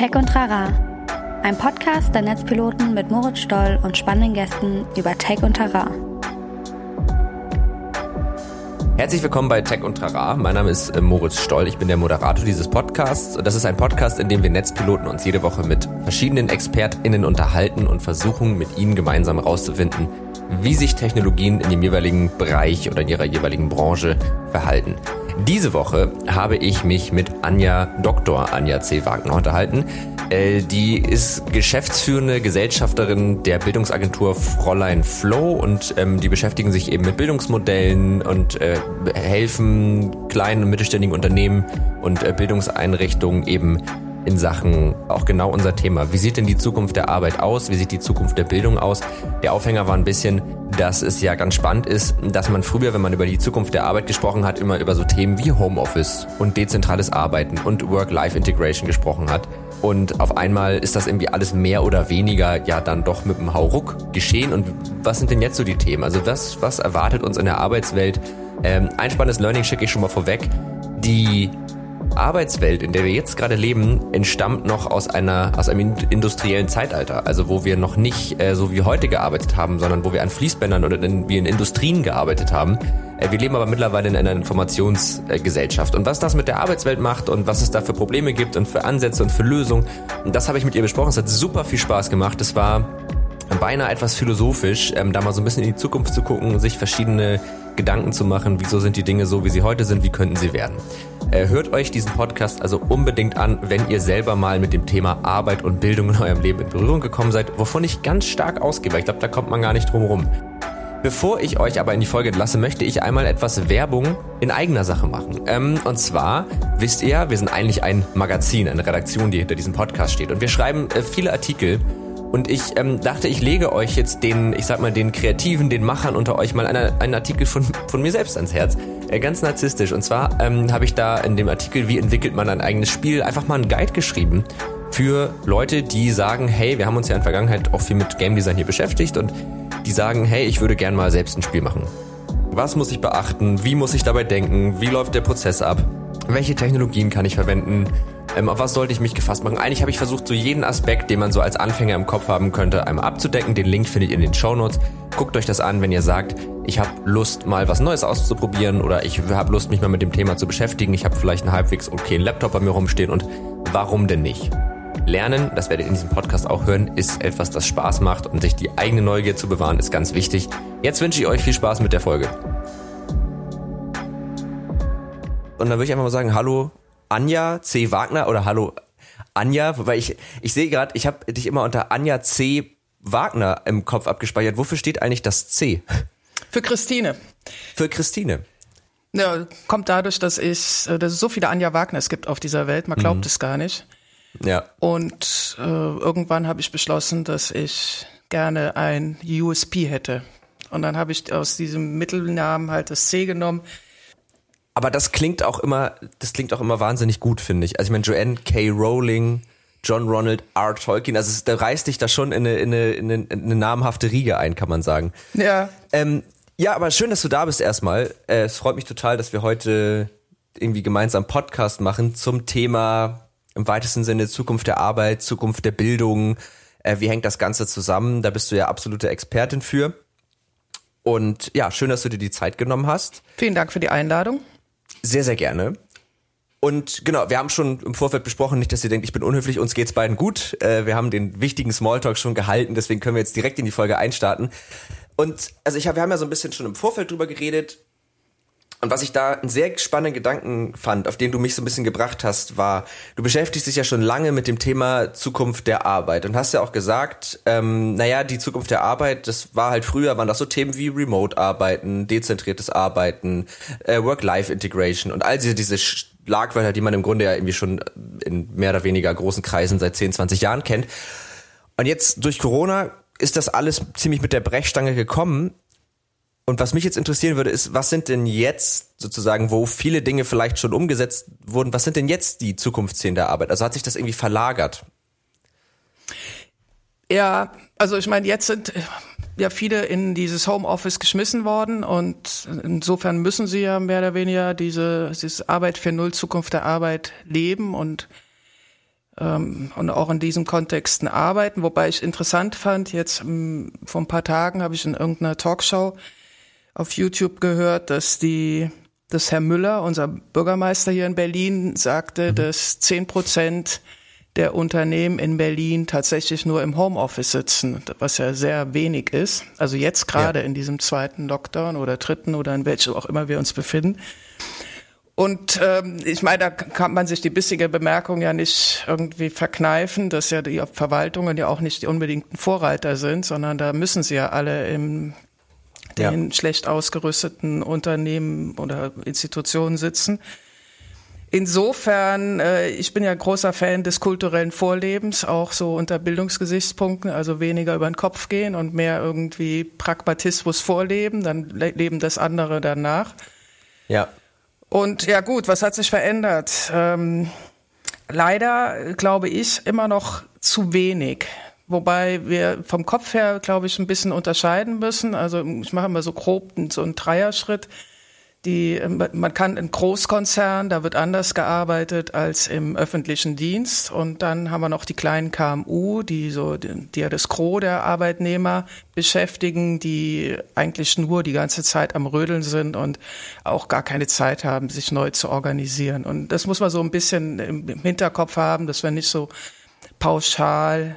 Tech und Rara, ein Podcast der Netzpiloten mit Moritz Stoll und spannenden Gästen über Tech und Rara. Herzlich willkommen bei Tech und Trara. Mein Name ist äh, Moritz Stoll. Ich bin der Moderator dieses Podcasts. Das ist ein Podcast, in dem wir Netzpiloten uns jede Woche mit verschiedenen ExpertInnen unterhalten und versuchen, mit ihnen gemeinsam herauszufinden, wie sich Technologien in dem jeweiligen Bereich oder in ihrer jeweiligen Branche verhalten. Diese Woche habe ich mich mit Anja, Dr. Anja C. Wagner unterhalten. Äh, die ist geschäftsführende Gesellschafterin der Bildungsagentur Fräulein Flow und ähm, die beschäftigen sich eben mit Bildungsmodellen und äh, helfen kleinen und mittelständigen Unternehmen und äh, Bildungseinrichtungen eben in Sachen auch genau unser Thema. Wie sieht denn die Zukunft der Arbeit aus? Wie sieht die Zukunft der Bildung aus? Der Aufhänger war ein bisschen, dass es ja ganz spannend ist, dass man früher, wenn man über die Zukunft der Arbeit gesprochen hat, immer über so Themen wie Homeoffice und dezentrales Arbeiten und Work-Life-Integration gesprochen hat. Und auf einmal ist das irgendwie alles mehr oder weniger ja dann doch mit dem Hauruck geschehen. Und was sind denn jetzt so die Themen? Also was, was erwartet uns in der Arbeitswelt? Ähm, ein spannendes Learning schicke ich schon mal vorweg. Die Arbeitswelt, in der wir jetzt gerade leben, entstammt noch aus einer aus einem industriellen Zeitalter, also wo wir noch nicht äh, so wie heute gearbeitet haben, sondern wo wir an Fließbändern oder in, wie in Industrien gearbeitet haben. Äh, wir leben aber mittlerweile in einer Informationsgesellschaft und was das mit der Arbeitswelt macht und was es da für Probleme gibt und für Ansätze und für Lösungen, das habe ich mit ihr besprochen. Es hat super viel Spaß gemacht. Es war beinahe etwas philosophisch, ähm, da mal so ein bisschen in die Zukunft zu gucken, sich verschiedene Gedanken zu machen, wieso sind die Dinge so, wie sie heute sind, wie könnten sie werden. Äh, hört euch diesen Podcast also unbedingt an, wenn ihr selber mal mit dem Thema Arbeit und Bildung in eurem Leben in Berührung gekommen seid, wovon ich ganz stark ausgehe, weil ich glaube, da kommt man gar nicht drum rum. Bevor ich euch aber in die Folge entlasse, möchte ich einmal etwas Werbung in eigener Sache machen. Ähm, und zwar, wisst ihr, wir sind eigentlich ein Magazin, eine Redaktion, die hinter diesem Podcast steht. Und wir schreiben äh, viele Artikel und ich ähm, dachte, ich lege euch jetzt den, ich sag mal, den Kreativen, den Machern unter euch mal eine, einen Artikel von, von mir selbst ans Herz. Äh, ganz narzisstisch. Und zwar ähm, habe ich da in dem Artikel, wie entwickelt man ein eigenes Spiel, einfach mal einen Guide geschrieben für Leute, die sagen, hey, wir haben uns ja in der Vergangenheit auch viel mit Game Design hier beschäftigt und die sagen, hey, ich würde gern mal selbst ein Spiel machen. Was muss ich beachten? Wie muss ich dabei denken? Wie läuft der Prozess ab? Welche Technologien kann ich verwenden? Ähm, auf was sollte ich mich gefasst machen? Eigentlich habe ich versucht, so jeden Aspekt, den man so als Anfänger im Kopf haben könnte, einmal abzudecken. Den Link findet ihr in den Show Notes. Guckt euch das an, wenn ihr sagt, ich habe Lust, mal was Neues auszuprobieren oder ich habe Lust, mich mal mit dem Thema zu beschäftigen. Ich habe vielleicht einen halbwegs okayen Laptop bei mir rumstehen und warum denn nicht? Lernen, das werdet ihr in diesem Podcast auch hören, ist etwas, das Spaß macht und sich die eigene Neugier zu bewahren, ist ganz wichtig. Jetzt wünsche ich euch viel Spaß mit der Folge. Und dann würde ich einfach mal sagen, hallo Anja C. Wagner oder hallo Anja, weil ich, ich sehe gerade, ich habe dich immer unter Anja C. Wagner im Kopf abgespeichert. Wofür steht eigentlich das C? Für Christine. Für Christine. Ja, kommt dadurch, dass ich, äh, dass es so viele Anja Wagner es gibt auf dieser Welt, man glaubt mhm. es gar nicht. Ja. Und äh, irgendwann habe ich beschlossen, dass ich gerne ein USP hätte. Und dann habe ich aus diesem Mittelnamen halt das C genommen aber das klingt auch immer, das klingt auch immer wahnsinnig gut, finde ich. Also ich meine, Joanne K. Rowling, John Ronald R. Tolkien, also es, da reißt dich da schon in eine, in, eine, in, eine, in eine namhafte Riege ein, kann man sagen. Ja. Ähm, ja, aber schön, dass du da bist erstmal. Äh, es freut mich total, dass wir heute irgendwie gemeinsam Podcast machen zum Thema im weitesten Sinne Zukunft der Arbeit, Zukunft der Bildung. Äh, wie hängt das Ganze zusammen? Da bist du ja absolute Expertin für. Und ja, schön, dass du dir die Zeit genommen hast. Vielen Dank für die Einladung. Sehr, sehr gerne. Und genau, wir haben schon im Vorfeld besprochen, nicht, dass ihr denkt, ich bin unhöflich, uns geht's beiden gut. Äh, wir haben den wichtigen Smalltalk schon gehalten, deswegen können wir jetzt direkt in die Folge einstarten. Und also ich hab, wir haben ja so ein bisschen schon im Vorfeld drüber geredet, und was ich da einen sehr spannenden Gedanken fand, auf den du mich so ein bisschen gebracht hast, war, du beschäftigst dich ja schon lange mit dem Thema Zukunft der Arbeit und hast ja auch gesagt, ähm, naja, die Zukunft der Arbeit, das war halt früher, waren das so Themen wie Remote-Arbeiten, dezentriertes Arbeiten, äh, Work-Life-Integration und all diese, diese Schlagwörter, die man im Grunde ja irgendwie schon in mehr oder weniger großen Kreisen seit 10, 20 Jahren kennt. Und jetzt durch Corona ist das alles ziemlich mit der Brechstange gekommen und was mich jetzt interessieren würde, ist, was sind denn jetzt sozusagen, wo viele Dinge vielleicht schon umgesetzt wurden, was sind denn jetzt die Zukunftsszenen der Arbeit? Also hat sich das irgendwie verlagert? Ja, also ich meine, jetzt sind ja viele in dieses Homeoffice geschmissen worden und insofern müssen sie ja mehr oder weniger diese, diese Arbeit für Null Zukunft der Arbeit leben und ähm, und auch in diesen Kontexten arbeiten. Wobei ich interessant fand, jetzt ähm, vor ein paar Tagen habe ich in irgendeiner Talkshow auf YouTube gehört, dass die, dass Herr Müller, unser Bürgermeister hier in Berlin, sagte, mhm. dass zehn Prozent der Unternehmen in Berlin tatsächlich nur im Homeoffice sitzen, was ja sehr wenig ist. Also jetzt gerade ja. in diesem zweiten Lockdown oder dritten oder in welchem auch immer wir uns befinden. Und ähm, ich meine, da kann man sich die bissige Bemerkung ja nicht irgendwie verkneifen, dass ja die Verwaltungen ja auch nicht die unbedingten Vorreiter sind, sondern da müssen sie ja alle im den ja. schlecht ausgerüsteten Unternehmen oder Institutionen sitzen. Insofern, äh, ich bin ja großer Fan des kulturellen Vorlebens, auch so unter Bildungsgesichtspunkten, also weniger über den Kopf gehen und mehr irgendwie Pragmatismus vorleben, dann leben das andere danach. Ja. Und ja gut, was hat sich verändert? Ähm, leider glaube ich immer noch zu wenig. Wobei wir vom Kopf her, glaube ich, ein bisschen unterscheiden müssen. Also ich mache immer so grob so einen Dreierschritt. Die, ähm, man kann in Großkonzern, da wird anders gearbeitet als im öffentlichen Dienst. Und dann haben wir noch die kleinen KMU, die so, die ja das Gros der Arbeitnehmer beschäftigen, die eigentlich nur die ganze Zeit am Rödeln sind und auch gar keine Zeit haben, sich neu zu organisieren. Und das muss man so ein bisschen im Hinterkopf haben, dass wir nicht so pauschal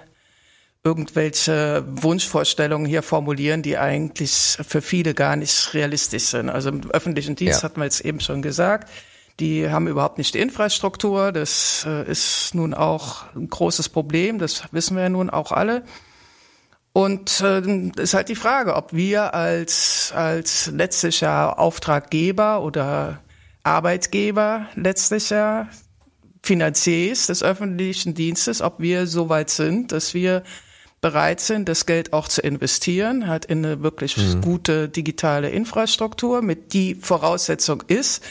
irgendwelche Wunschvorstellungen hier formulieren, die eigentlich für viele gar nicht realistisch sind. Also im öffentlichen Dienst ja. hatten wir jetzt eben schon gesagt, die haben überhaupt nicht die Infrastruktur. Das äh, ist nun auch ein großes Problem. Das wissen wir ja nun auch alle. Und äh, ist halt die Frage, ob wir als, als letztlicher Auftraggeber oder Arbeitgeber letztlicher Finanziers des öffentlichen Dienstes, ob wir so weit sind, dass wir bereit sind, das Geld auch zu investieren, halt in eine wirklich mhm. gute digitale Infrastruktur, mit die Voraussetzung ist,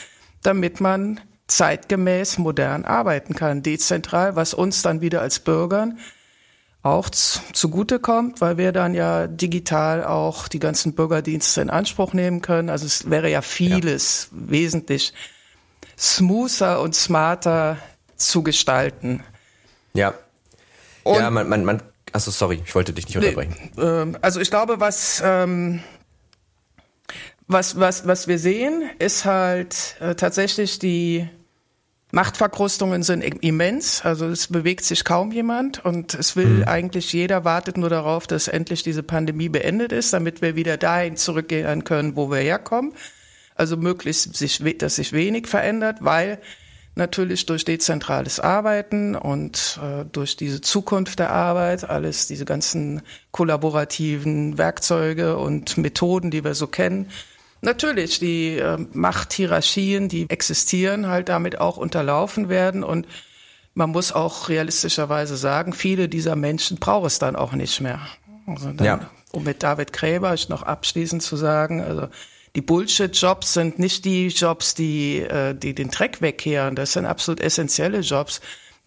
damit man zeitgemäß modern arbeiten kann, dezentral, was uns dann wieder als Bürgern auch zugute kommt, weil wir dann ja digital auch die ganzen Bürgerdienste in Anspruch nehmen können. Also es wäre ja vieles ja. wesentlich smoother und smarter zu gestalten. Ja. Und ja, man, man, man Achso, sorry, ich wollte dich nicht unterbrechen. Nee, äh, also ich glaube, was, ähm, was, was, was wir sehen, ist halt äh, tatsächlich die Machtverkrustungen sind immens, also es bewegt sich kaum jemand und es will mhm. eigentlich jeder wartet nur darauf, dass endlich diese Pandemie beendet ist, damit wir wieder dahin zurückgehen können, wo wir herkommen. Also möglichst sich, dass sich wenig verändert, weil natürlich durch dezentrales Arbeiten und äh, durch diese Zukunft der Arbeit, alles diese ganzen kollaborativen Werkzeuge und Methoden, die wir so kennen. Natürlich, die äh, Machthierarchien, die existieren, halt damit auch unterlaufen werden und man muss auch realistischerweise sagen, viele dieser Menschen braucht es dann auch nicht mehr. Also dann, ja. um mit David Gräber noch abschließend zu sagen, also die Bullshit-Jobs sind nicht die Jobs, die, äh, die den Dreck wegkehren. Das sind absolut essentielle Jobs.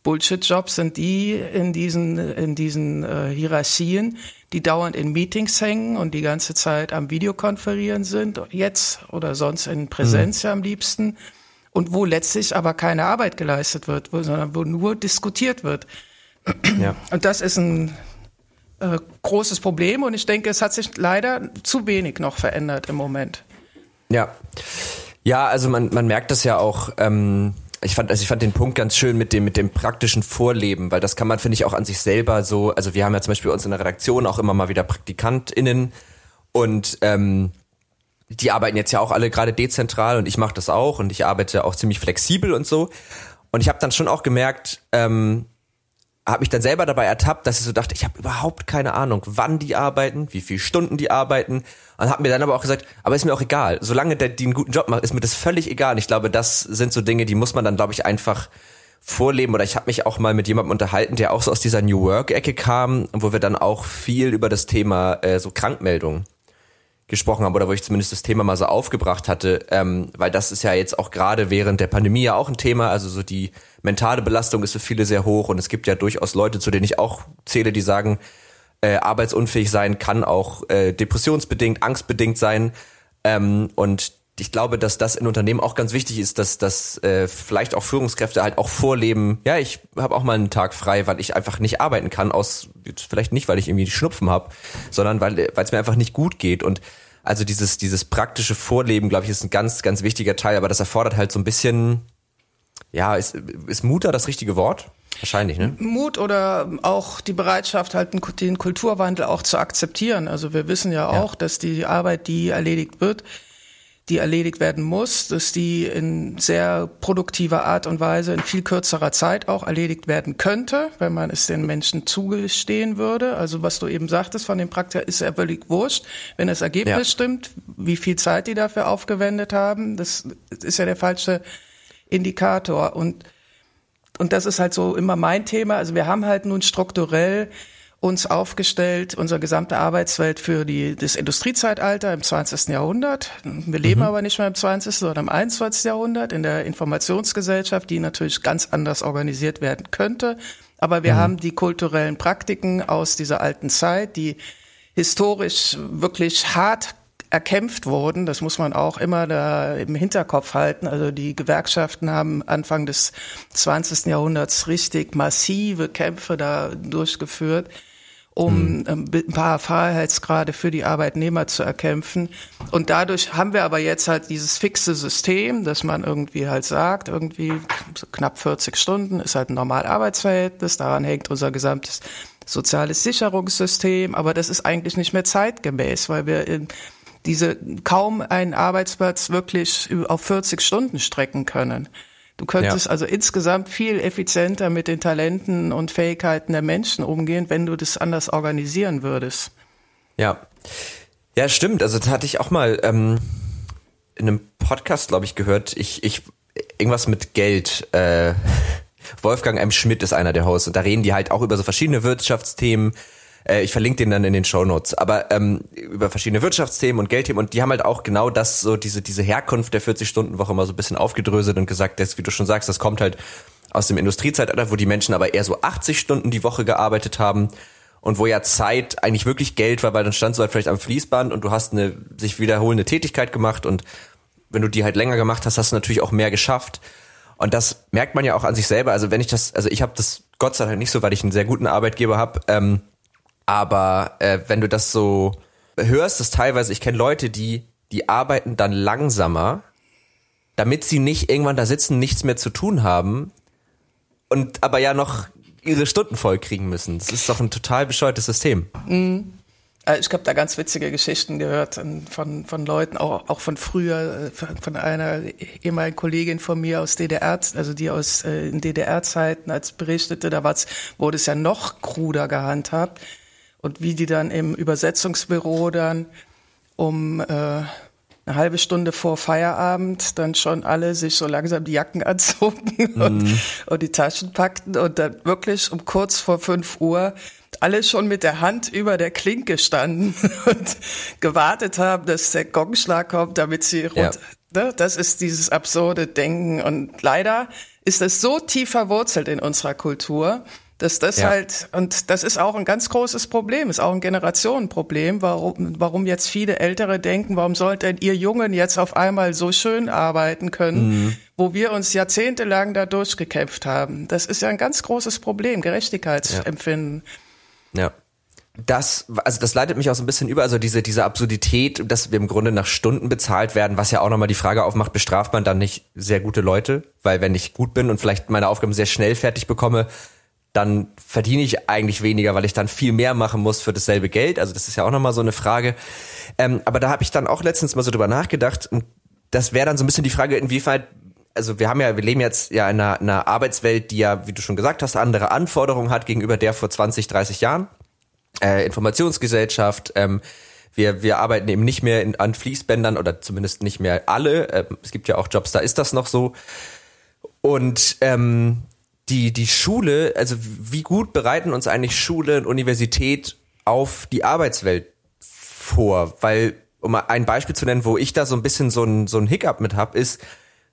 Bullshit-Jobs sind die in diesen, in diesen äh, Hierarchien, die dauernd in Meetings hängen und die ganze Zeit am Videokonferieren sind, jetzt oder sonst in Präsenz mhm. ja am liebsten. Und wo letztlich aber keine Arbeit geleistet wird, wo, sondern wo nur diskutiert wird. Ja. Und das ist ein äh, großes Problem und ich denke, es hat sich leider zu wenig noch verändert im Moment. Ja. Ja, also man, man merkt das ja auch, ähm, ich fand, also ich fand den Punkt ganz schön mit dem, mit dem praktischen Vorleben, weil das kann man, finde ich, auch an sich selber so, also wir haben ja zum Beispiel uns in der Redaktion auch immer mal wieder PraktikantInnen und ähm, die arbeiten jetzt ja auch alle gerade dezentral und ich mache das auch und ich arbeite auch ziemlich flexibel und so. Und ich habe dann schon auch gemerkt, ähm, habe mich dann selber dabei ertappt, dass ich so dachte, ich habe überhaupt keine Ahnung, wann die arbeiten, wie viele Stunden die arbeiten. Und habe mir dann aber auch gesagt, aber ist mir auch egal. Solange der die einen guten Job macht, ist mir das völlig egal. Und ich glaube, das sind so Dinge, die muss man dann, glaube ich, einfach vorleben. Oder ich habe mich auch mal mit jemandem unterhalten, der auch so aus dieser New Work-Ecke kam, wo wir dann auch viel über das Thema äh, so Krankmeldungen gesprochen habe oder wo ich zumindest das Thema mal so aufgebracht hatte, ähm, weil das ist ja jetzt auch gerade während der Pandemie ja auch ein Thema, also so die mentale Belastung ist für viele sehr hoch und es gibt ja durchaus Leute, zu denen ich auch zähle, die sagen, äh, arbeitsunfähig sein kann auch äh, depressionsbedingt, angstbedingt sein ähm, und ich glaube, dass das in Unternehmen auch ganz wichtig ist, dass, dass äh, vielleicht auch Führungskräfte halt auch vorleben, ja, ich habe auch mal einen Tag frei, weil ich einfach nicht arbeiten kann, aus vielleicht nicht, weil ich irgendwie Schnupfen habe, sondern weil es mir einfach nicht gut geht. Und also dieses, dieses praktische Vorleben, glaube ich, ist ein ganz, ganz wichtiger Teil, aber das erfordert halt so ein bisschen, ja, ist, ist Mutter das richtige Wort? Wahrscheinlich, ne? Mut oder auch die Bereitschaft, halt den Kulturwandel auch zu akzeptieren. Also wir wissen ja auch, ja. dass die Arbeit, die erledigt wird, die erledigt werden muss, dass die in sehr produktiver Art und Weise in viel kürzerer Zeit auch erledigt werden könnte, wenn man es den Menschen zugestehen würde. Also was du eben sagtest von dem Praktiker ist ja völlig wurscht, wenn das Ergebnis ja. stimmt, wie viel Zeit die dafür aufgewendet haben, das ist ja der falsche Indikator und und das ist halt so immer mein Thema. Also wir haben halt nun strukturell uns aufgestellt, unsere gesamte Arbeitswelt für die, das Industriezeitalter im 20. Jahrhundert. Wir leben mhm. aber nicht mehr im 20., sondern im 21. Jahrhundert in der Informationsgesellschaft, die natürlich ganz anders organisiert werden könnte. Aber wir mhm. haben die kulturellen Praktiken aus dieser alten Zeit, die historisch wirklich hart erkämpft wurden. Das muss man auch immer da im Hinterkopf halten. Also die Gewerkschaften haben Anfang des 20. Jahrhunderts richtig massive Kämpfe da durchgeführt um mhm. ein paar Freiheitsgrade für die Arbeitnehmer zu erkämpfen. Und dadurch haben wir aber jetzt halt dieses fixe System, dass man irgendwie halt sagt, irgendwie knapp 40 Stunden ist halt ein normal Arbeitsverhältnis, daran hängt unser gesamtes soziales Sicherungssystem, aber das ist eigentlich nicht mehr zeitgemäß, weil wir in diese kaum einen Arbeitsplatz wirklich auf 40 Stunden strecken können. Du könntest ja. also insgesamt viel effizienter mit den Talenten und Fähigkeiten der Menschen umgehen, wenn du das anders organisieren würdest. Ja. Ja, stimmt. Also das hatte ich auch mal ähm, in einem Podcast, glaube ich, gehört. Ich, ich irgendwas mit Geld. Äh, Wolfgang M. Schmidt ist einer der Hosts und da reden die halt auch über so verschiedene Wirtschaftsthemen, äh, ich verlinke den dann in den Show Notes. Aber ähm, über verschiedene Wirtschaftsthemen und Geldthemen und die haben halt auch genau das, so diese, diese Herkunft der 40-Stunden-Woche mal so ein bisschen aufgedröselt und gesagt, dass, wie du schon sagst, das kommt halt aus dem Industriezeitalter, wo die Menschen aber eher so 80 Stunden die Woche gearbeitet haben und wo ja Zeit eigentlich wirklich Geld war, weil dann standst du halt vielleicht am Fließband und du hast eine sich wiederholende Tätigkeit gemacht und wenn du die halt länger gemacht hast, hast du natürlich auch mehr geschafft. Und das merkt man ja auch an sich selber. Also wenn ich das, also ich habe das Gott sei Dank nicht so, weil ich einen sehr guten Arbeitgeber habe. Ähm, aber äh, wenn du das so hörst, das teilweise, ich kenne Leute, die, die arbeiten dann langsamer, damit sie nicht irgendwann da sitzen, nichts mehr zu tun haben und aber ja noch ihre Stunden voll kriegen müssen. Das ist doch ein total bescheuertes System. Mhm. Äh, ich habe da ganz witzige Geschichten gehört von, von Leuten, auch, auch von früher, äh, von einer ehemaligen Kollegin von mir aus DDR, also die aus äh, DDR-Zeiten als berichtete, da war's, wurde es ja noch kruder gehandhabt und wie die dann im Übersetzungsbüro dann um äh, eine halbe Stunde vor Feierabend dann schon alle sich so langsam die Jacken anzogen und, mhm. und die Taschen packten und dann wirklich um kurz vor fünf Uhr alle schon mit der Hand über der Klinke standen und gewartet haben, dass der Gongschlag kommt, damit sie runter. Ja. Ne? Das ist dieses absurde Denken und leider ist es so tief verwurzelt in unserer Kultur, dass das ja. halt, und das ist auch ein ganz großes Problem, ist auch ein Generationenproblem, warum, warum jetzt viele Ältere denken, warum sollten ihr Jungen jetzt auf einmal so schön arbeiten können, mhm. wo wir uns jahrzehntelang da durchgekämpft haben. Das ist ja ein ganz großes Problem, Gerechtigkeitsempfinden. Ja. ja. Das, also das leitet mich auch so ein bisschen über, also diese, diese Absurdität, dass wir im Grunde nach Stunden bezahlt werden, was ja auch nochmal die Frage aufmacht, bestraft man dann nicht sehr gute Leute? Weil wenn ich gut bin und vielleicht meine Aufgaben sehr schnell fertig bekomme, dann verdiene ich eigentlich weniger, weil ich dann viel mehr machen muss für dasselbe Geld. Also das ist ja auch nochmal so eine Frage. Ähm, aber da habe ich dann auch letztens mal so drüber nachgedacht. Und das wäre dann so ein bisschen die Frage, inwieweit, also wir haben ja, wir leben jetzt ja in einer, einer Arbeitswelt, die ja, wie du schon gesagt hast, andere Anforderungen hat gegenüber der vor 20, 30 Jahren. Äh, Informationsgesellschaft, ähm, wir, wir arbeiten eben nicht mehr in, an Fließbändern oder zumindest nicht mehr alle. Ähm, es gibt ja auch Jobs, da ist das noch so. Und ähm, die, die Schule, also wie gut bereiten uns eigentlich Schule und Universität auf die Arbeitswelt vor? Weil, um mal ein Beispiel zu nennen, wo ich da so ein bisschen so ein, so ein Hiccup mit hab, ist,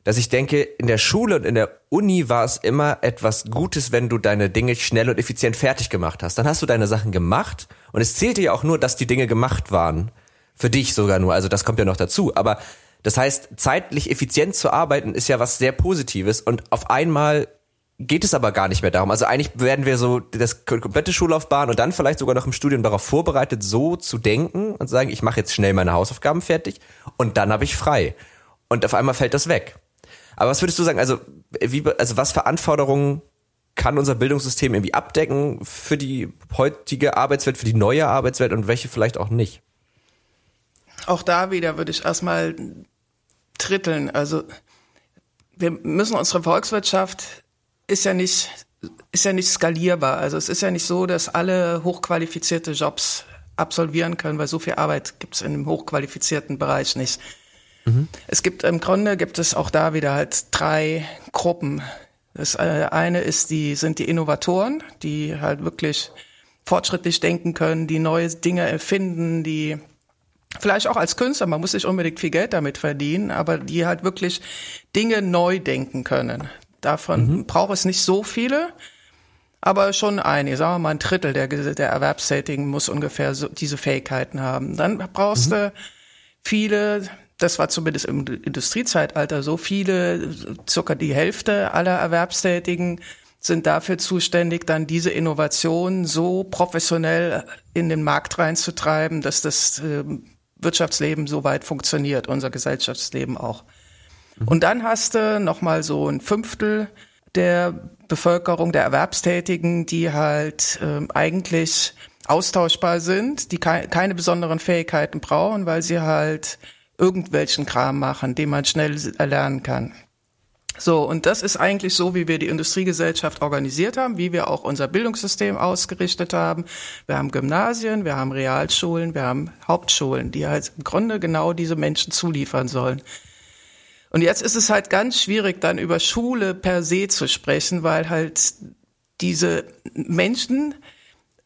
dass ich denke, in der Schule und in der Uni war es immer etwas Gutes, wenn du deine Dinge schnell und effizient fertig gemacht hast. Dann hast du deine Sachen gemacht und es zählte ja auch nur, dass die Dinge gemacht waren. Für dich sogar nur, also das kommt ja noch dazu. Aber Das heißt, zeitlich effizient zu arbeiten ist ja was sehr Positives und auf einmal geht es aber gar nicht mehr darum. Also eigentlich werden wir so das komplette Schullaufbahn und dann vielleicht sogar noch im Studium darauf vorbereitet, so zu denken und sagen, ich mache jetzt schnell meine Hausaufgaben fertig und dann habe ich frei. Und auf einmal fällt das weg. Aber was würdest du sagen, also wie also was für Anforderungen kann unser Bildungssystem irgendwie abdecken für die heutige Arbeitswelt, für die neue Arbeitswelt und welche vielleicht auch nicht? Auch da wieder würde ich erstmal dritteln. Also wir müssen unsere Volkswirtschaft ist ja nicht ist ja nicht skalierbar. Also es ist ja nicht so, dass alle hochqualifizierte Jobs absolvieren können, weil so viel Arbeit gibt es in dem hochqualifizierten Bereich nicht. Mhm. Es gibt im Grunde gibt es auch da wieder halt drei Gruppen. Das äh, eine ist die sind die Innovatoren, die halt wirklich fortschrittlich denken können, die neue Dinge erfinden, die vielleicht auch als Künstler, man muss nicht unbedingt viel Geld damit verdienen, aber die halt wirklich Dinge neu denken können. Davon mhm. braucht es nicht so viele, aber schon einige, sagen wir mal ein Drittel der, der Erwerbstätigen muss ungefähr so, diese Fähigkeiten haben. Dann brauchst mhm. du viele, das war zumindest im Industriezeitalter so viele, circa die Hälfte aller Erwerbstätigen sind dafür zuständig, dann diese Innovation so professionell in den Markt reinzutreiben, dass das äh, Wirtschaftsleben so weit funktioniert, unser Gesellschaftsleben auch. Und dann hast du nochmal so ein Fünftel der Bevölkerung, der Erwerbstätigen, die halt äh, eigentlich austauschbar sind, die ke keine besonderen Fähigkeiten brauchen, weil sie halt irgendwelchen Kram machen, den man schnell erlernen kann. So, und das ist eigentlich so, wie wir die Industriegesellschaft organisiert haben, wie wir auch unser Bildungssystem ausgerichtet haben. Wir haben Gymnasien, wir haben Realschulen, wir haben Hauptschulen, die halt im Grunde genau diese Menschen zuliefern sollen. Und jetzt ist es halt ganz schwierig, dann über Schule per se zu sprechen, weil halt diese Menschen,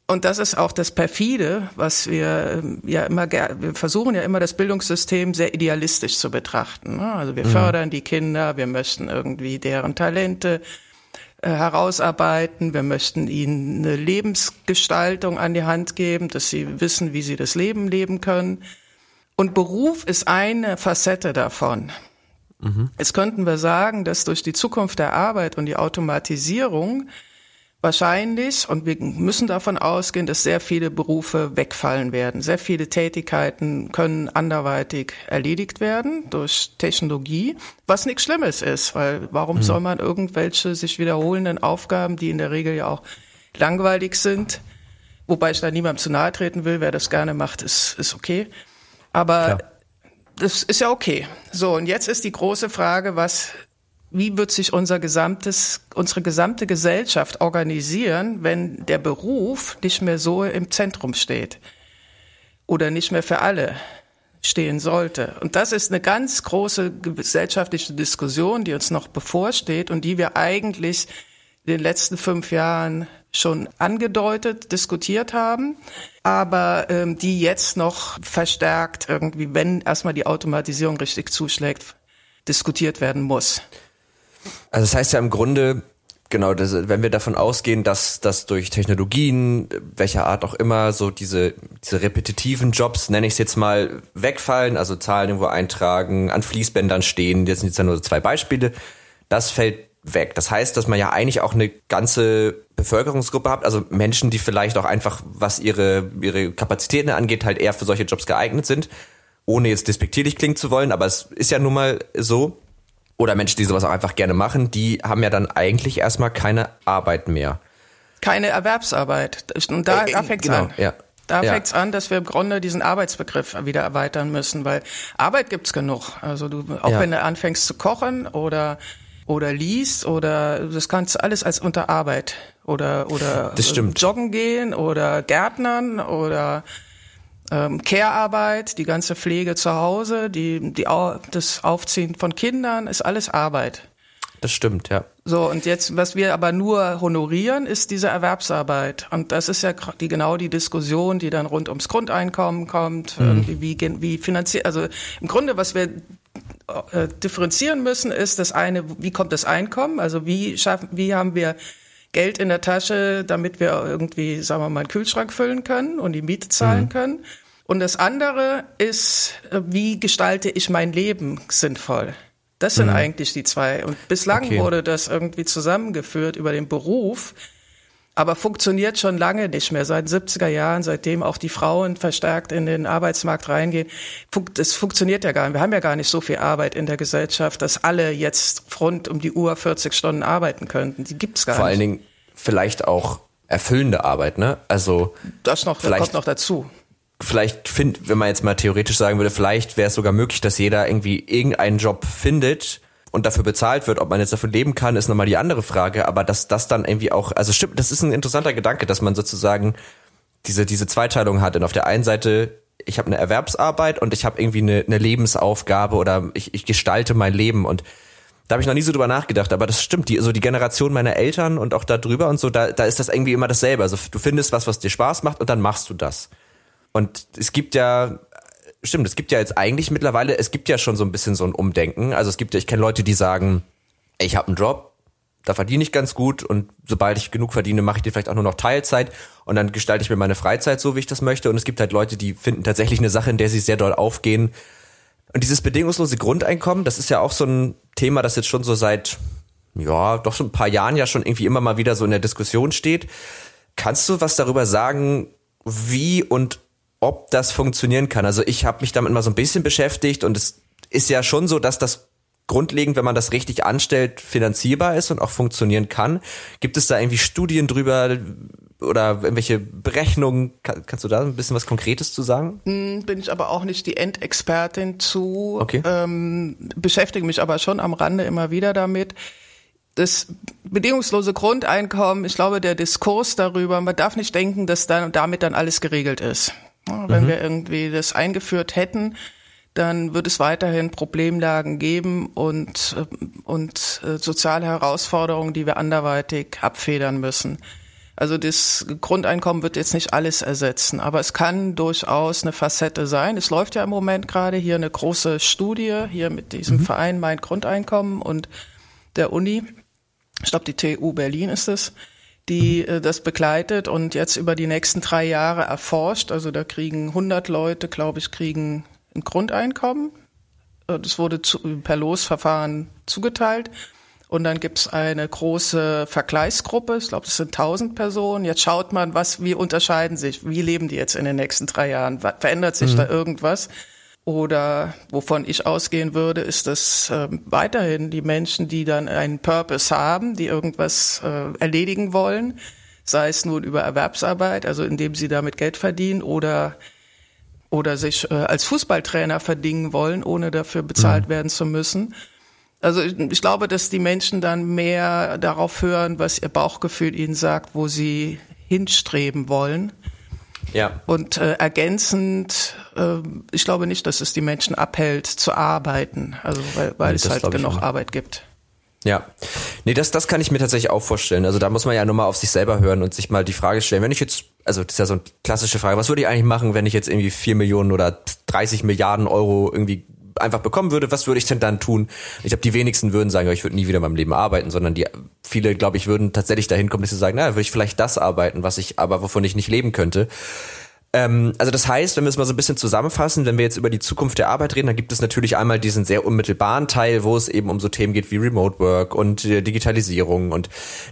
und das ist auch das perfide, was wir ähm, ja immer, wir versuchen ja immer das Bildungssystem sehr idealistisch zu betrachten. Ne? Also wir mhm. fördern die Kinder, wir möchten irgendwie deren Talente äh, herausarbeiten, wir möchten ihnen eine Lebensgestaltung an die Hand geben, dass sie wissen, wie sie das Leben leben können. Und Beruf ist eine Facette davon. Mhm. Jetzt könnten wir sagen, dass durch die Zukunft der Arbeit und die Automatisierung wahrscheinlich, und wir müssen davon ausgehen, dass sehr viele Berufe wegfallen werden. Sehr viele Tätigkeiten können anderweitig erledigt werden durch Technologie, was nichts Schlimmes ist, weil warum mhm. soll man irgendwelche sich wiederholenden Aufgaben, die in der Regel ja auch langweilig sind, wobei ich da niemandem zu nahe treten will, wer das gerne macht, ist, ist okay. Aber Klar das ist ja okay. So, und jetzt ist die große Frage, was, wie wird sich unser gesamtes, unsere gesamte Gesellschaft organisieren, wenn der Beruf nicht mehr so im Zentrum steht? Oder nicht mehr für alle stehen sollte. Und das ist eine ganz große gesellschaftliche Diskussion, die uns noch bevorsteht und die wir eigentlich in den letzten fünf Jahren schon angedeutet, diskutiert haben, aber ähm, die jetzt noch verstärkt irgendwie, wenn erstmal die Automatisierung richtig zuschlägt, diskutiert werden muss. Also das heißt ja im Grunde, genau, das, wenn wir davon ausgehen, dass, dass durch Technologien, welcher Art auch immer, so diese, diese repetitiven Jobs, nenne ich es jetzt mal, wegfallen, also Zahlen irgendwo eintragen, an Fließbändern stehen, das sind jetzt ja nur zwei Beispiele, das fällt weg. Das heißt, dass man ja eigentlich auch eine ganze Bevölkerungsgruppe hat, also Menschen, die vielleicht auch einfach, was ihre, ihre Kapazitäten angeht, halt eher für solche Jobs geeignet sind, ohne jetzt despektierlich klingen zu wollen, aber es ist ja nun mal so. Oder Menschen, die sowas auch einfach gerne machen, die haben ja dann eigentlich erstmal keine Arbeit mehr. Keine Erwerbsarbeit. Und da, äh, da fängt's genau, an. Ja. Da ja. fängt's an, dass wir im Grunde diesen Arbeitsbegriff wieder erweitern müssen, weil Arbeit gibt's genug. Also du, auch ja. wenn du anfängst zu kochen oder oder liest oder das kannst du alles als unter Arbeit oder oder joggen gehen oder Gärtnern oder ähm, Care-Arbeit, die ganze Pflege zu Hause, die, die das Aufziehen von Kindern ist alles Arbeit. Das stimmt, ja. So, und jetzt, was wir aber nur honorieren, ist diese Erwerbsarbeit. Und das ist ja die, genau die Diskussion, die dann rund ums Grundeinkommen kommt, mhm. wie, wie, wie finanziert, also im Grunde, was wir äh, differenzieren müssen, ist das eine, wie kommt das Einkommen? Also wie schaffen, wie haben wir Geld in der Tasche, damit wir irgendwie, sagen wir mal, einen Kühlschrank füllen können und die Miete zahlen mhm. können? Und das andere ist, äh, wie gestalte ich mein Leben sinnvoll? Das sind mhm. eigentlich die zwei. Und bislang okay. wurde das irgendwie zusammengeführt über den Beruf, aber funktioniert schon lange nicht mehr. Seit den 70er Jahren, seitdem auch die Frauen verstärkt in den Arbeitsmarkt reingehen, das funktioniert ja gar nicht. Wir haben ja gar nicht so viel Arbeit in der Gesellschaft, dass alle jetzt rund um die Uhr 40 Stunden arbeiten könnten. Die gibt's gar Vor nicht. Vor allen Dingen vielleicht auch erfüllende Arbeit, ne? Also das noch vielleicht, kommt noch dazu vielleicht find, wenn man jetzt mal theoretisch sagen würde, vielleicht wäre es sogar möglich, dass jeder irgendwie irgendeinen Job findet und dafür bezahlt wird. Ob man jetzt davon leben kann, ist nochmal die andere Frage. Aber dass das dann irgendwie auch, also stimmt, das ist ein interessanter Gedanke, dass man sozusagen diese, diese Zweiteilung hat. Und auf der einen Seite, ich habe eine Erwerbsarbeit und ich habe irgendwie eine, eine Lebensaufgabe oder ich, ich gestalte mein Leben und da habe ich noch nie so drüber nachgedacht, aber das stimmt. Die, so die Generation meiner Eltern und auch da drüber und so, da, da ist das irgendwie immer dasselbe. Also du findest was, was dir Spaß macht und dann machst du das. Und es gibt ja, stimmt, es gibt ja jetzt eigentlich mittlerweile, es gibt ja schon so ein bisschen so ein Umdenken. Also es gibt ja, ich kenne Leute, die sagen, ich habe einen Job, da verdiene ich ganz gut und sobald ich genug verdiene, mache ich dir vielleicht auch nur noch Teilzeit und dann gestalte ich mir meine Freizeit so, wie ich das möchte. Und es gibt halt Leute, die finden tatsächlich eine Sache, in der sie sehr doll aufgehen. Und dieses bedingungslose Grundeinkommen, das ist ja auch so ein Thema, das jetzt schon so seit, ja, doch schon ein paar Jahren ja schon irgendwie immer mal wieder so in der Diskussion steht. Kannst du was darüber sagen, wie und ob das funktionieren kann. Also ich habe mich damit mal so ein bisschen beschäftigt und es ist ja schon so, dass das grundlegend, wenn man das richtig anstellt, finanzierbar ist und auch funktionieren kann. Gibt es da irgendwie Studien drüber oder irgendwelche Berechnungen? kannst du da ein bisschen was Konkretes zu sagen? Hm, bin ich aber auch nicht die Endexpertin zu. Okay. Ähm, beschäftige mich aber schon am Rande immer wieder damit. Das bedingungslose Grundeinkommen, ich glaube, der Diskurs darüber, man darf nicht denken, dass dann damit dann alles geregelt ist. Wenn mhm. wir irgendwie das eingeführt hätten, dann wird es weiterhin Problemlagen geben und, äh, und äh, soziale Herausforderungen, die wir anderweitig abfedern müssen. Also das Grundeinkommen wird jetzt nicht alles ersetzen, aber es kann durchaus eine Facette sein. Es läuft ja im Moment gerade hier eine große Studie hier mit diesem mhm. Verein Mein Grundeinkommen und der Uni. Ich glaube, die TU Berlin ist es die äh, das begleitet und jetzt über die nächsten drei Jahre erforscht. Also da kriegen 100 Leute, glaube ich, kriegen ein Grundeinkommen. Das wurde zu, per Losverfahren zugeteilt. Und dann gibt's eine große Vergleichsgruppe, ich glaube, das sind 1000 Personen. Jetzt schaut man, was, wie unterscheiden sich, wie leben die jetzt in den nächsten drei Jahren? Verändert sich mhm. da irgendwas? Oder wovon ich ausgehen würde, ist, dass äh, weiterhin die Menschen, die dann einen Purpose haben, die irgendwas äh, erledigen wollen, sei es nun über Erwerbsarbeit, also indem sie damit Geld verdienen oder oder sich äh, als Fußballtrainer verdienen wollen, ohne dafür bezahlt mhm. werden zu müssen. Also ich, ich glaube, dass die Menschen dann mehr darauf hören, was ihr Bauchgefühl ihnen sagt, wo sie hinstreben wollen ja. Und äh, ergänzend, äh, ich glaube nicht, dass es die Menschen abhält zu arbeiten, also weil, weil nee, es halt genug Arbeit gibt. Ja, nee, das, das kann ich mir tatsächlich auch vorstellen. Also da muss man ja nur mal auf sich selber hören und sich mal die Frage stellen, wenn ich jetzt, also das ist ja so eine klassische Frage, was würde ich eigentlich machen, wenn ich jetzt irgendwie vier Millionen oder 30 Milliarden Euro irgendwie einfach bekommen würde, was würde ich denn dann tun? Ich glaube, die wenigsten würden sagen, ich würde nie wieder in meinem Leben arbeiten, sondern die viele, glaube ich, würden tatsächlich dahin kommen, dass sie sagen, na, würde ich vielleicht das arbeiten, was ich, aber wovon ich nicht leben könnte. Ähm, also das heißt, wenn wir es mal so ein bisschen zusammenfassen, wenn wir jetzt über die Zukunft der Arbeit reden, dann gibt es natürlich einmal diesen sehr unmittelbaren Teil, wo es eben um so Themen geht wie Remote Work und äh, Digitalisierung und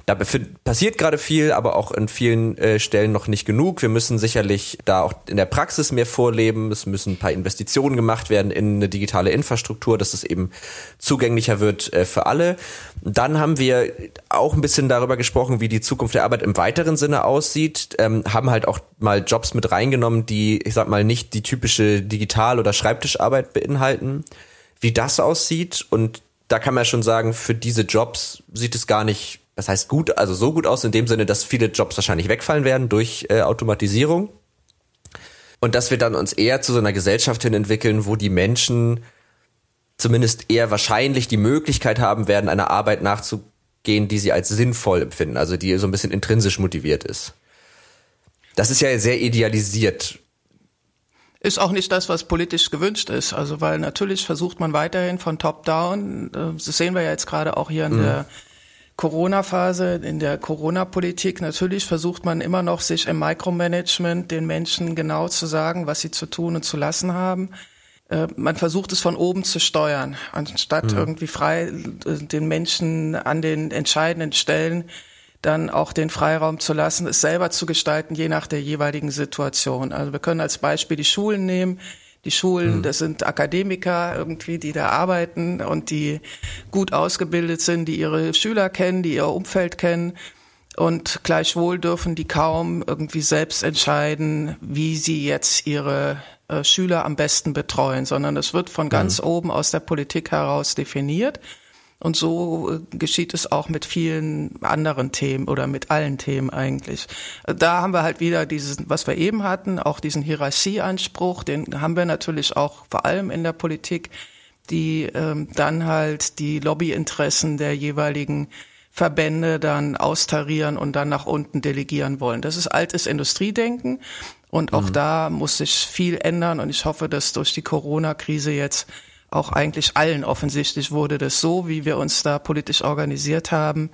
da passiert gerade viel, aber auch in vielen äh, Stellen noch nicht genug. Wir müssen sicherlich da auch in der Praxis mehr vorleben. Es müssen ein paar Investitionen gemacht werden in eine digitale Infrastruktur, dass es eben zugänglicher wird äh, für alle. Dann haben wir auch ein bisschen darüber gesprochen, wie die Zukunft der Arbeit im weiteren Sinne aussieht, ähm, haben halt auch mal Jobs mit reingenommen, die, ich sag mal, nicht die typische Digital- oder Schreibtischarbeit beinhalten, wie das aussieht. Und da kann man schon sagen, für diese Jobs sieht es gar nicht, das heißt gut, also so gut aus in dem Sinne, dass viele Jobs wahrscheinlich wegfallen werden durch äh, Automatisierung. Und dass wir dann uns eher zu so einer Gesellschaft hin entwickeln, wo die Menschen zumindest eher wahrscheinlich die Möglichkeit haben werden, einer Arbeit nachzugehen, die sie als sinnvoll empfinden, also die so ein bisschen intrinsisch motiviert ist. Das ist ja sehr idealisiert. Ist auch nicht das, was politisch gewünscht ist. Also, weil natürlich versucht man weiterhin von top down, äh, das sehen wir ja jetzt gerade auch hier an mhm. der Corona-Phase, in der Corona-Politik, natürlich versucht man immer noch, sich im Micromanagement den Menschen genau zu sagen, was sie zu tun und zu lassen haben. Äh, man versucht es von oben zu steuern, anstatt mhm. irgendwie frei äh, den Menschen an den entscheidenden Stellen dann auch den Freiraum zu lassen, es selber zu gestalten, je nach der jeweiligen Situation. Also wir können als Beispiel die Schulen nehmen. Die Schulen, mhm. das sind Akademiker irgendwie, die da arbeiten und die gut ausgebildet sind, die ihre Schüler kennen, die ihr Umfeld kennen. Und gleichwohl dürfen die kaum irgendwie selbst entscheiden, wie sie jetzt ihre äh, Schüler am besten betreuen, sondern es wird von ganz mhm. oben aus der Politik heraus definiert. Und so äh, geschieht es auch mit vielen anderen Themen oder mit allen Themen eigentlich. Da haben wir halt wieder dieses, was wir eben hatten, auch diesen Hierarchieanspruch, den haben wir natürlich auch vor allem in der Politik, die ähm, dann halt die Lobbyinteressen der jeweiligen Verbände dann austarieren und dann nach unten delegieren wollen. Das ist altes Industriedenken und auch mhm. da muss sich viel ändern und ich hoffe, dass durch die Corona-Krise jetzt auch eigentlich allen offensichtlich wurde, dass so, wie wir uns da politisch organisiert haben,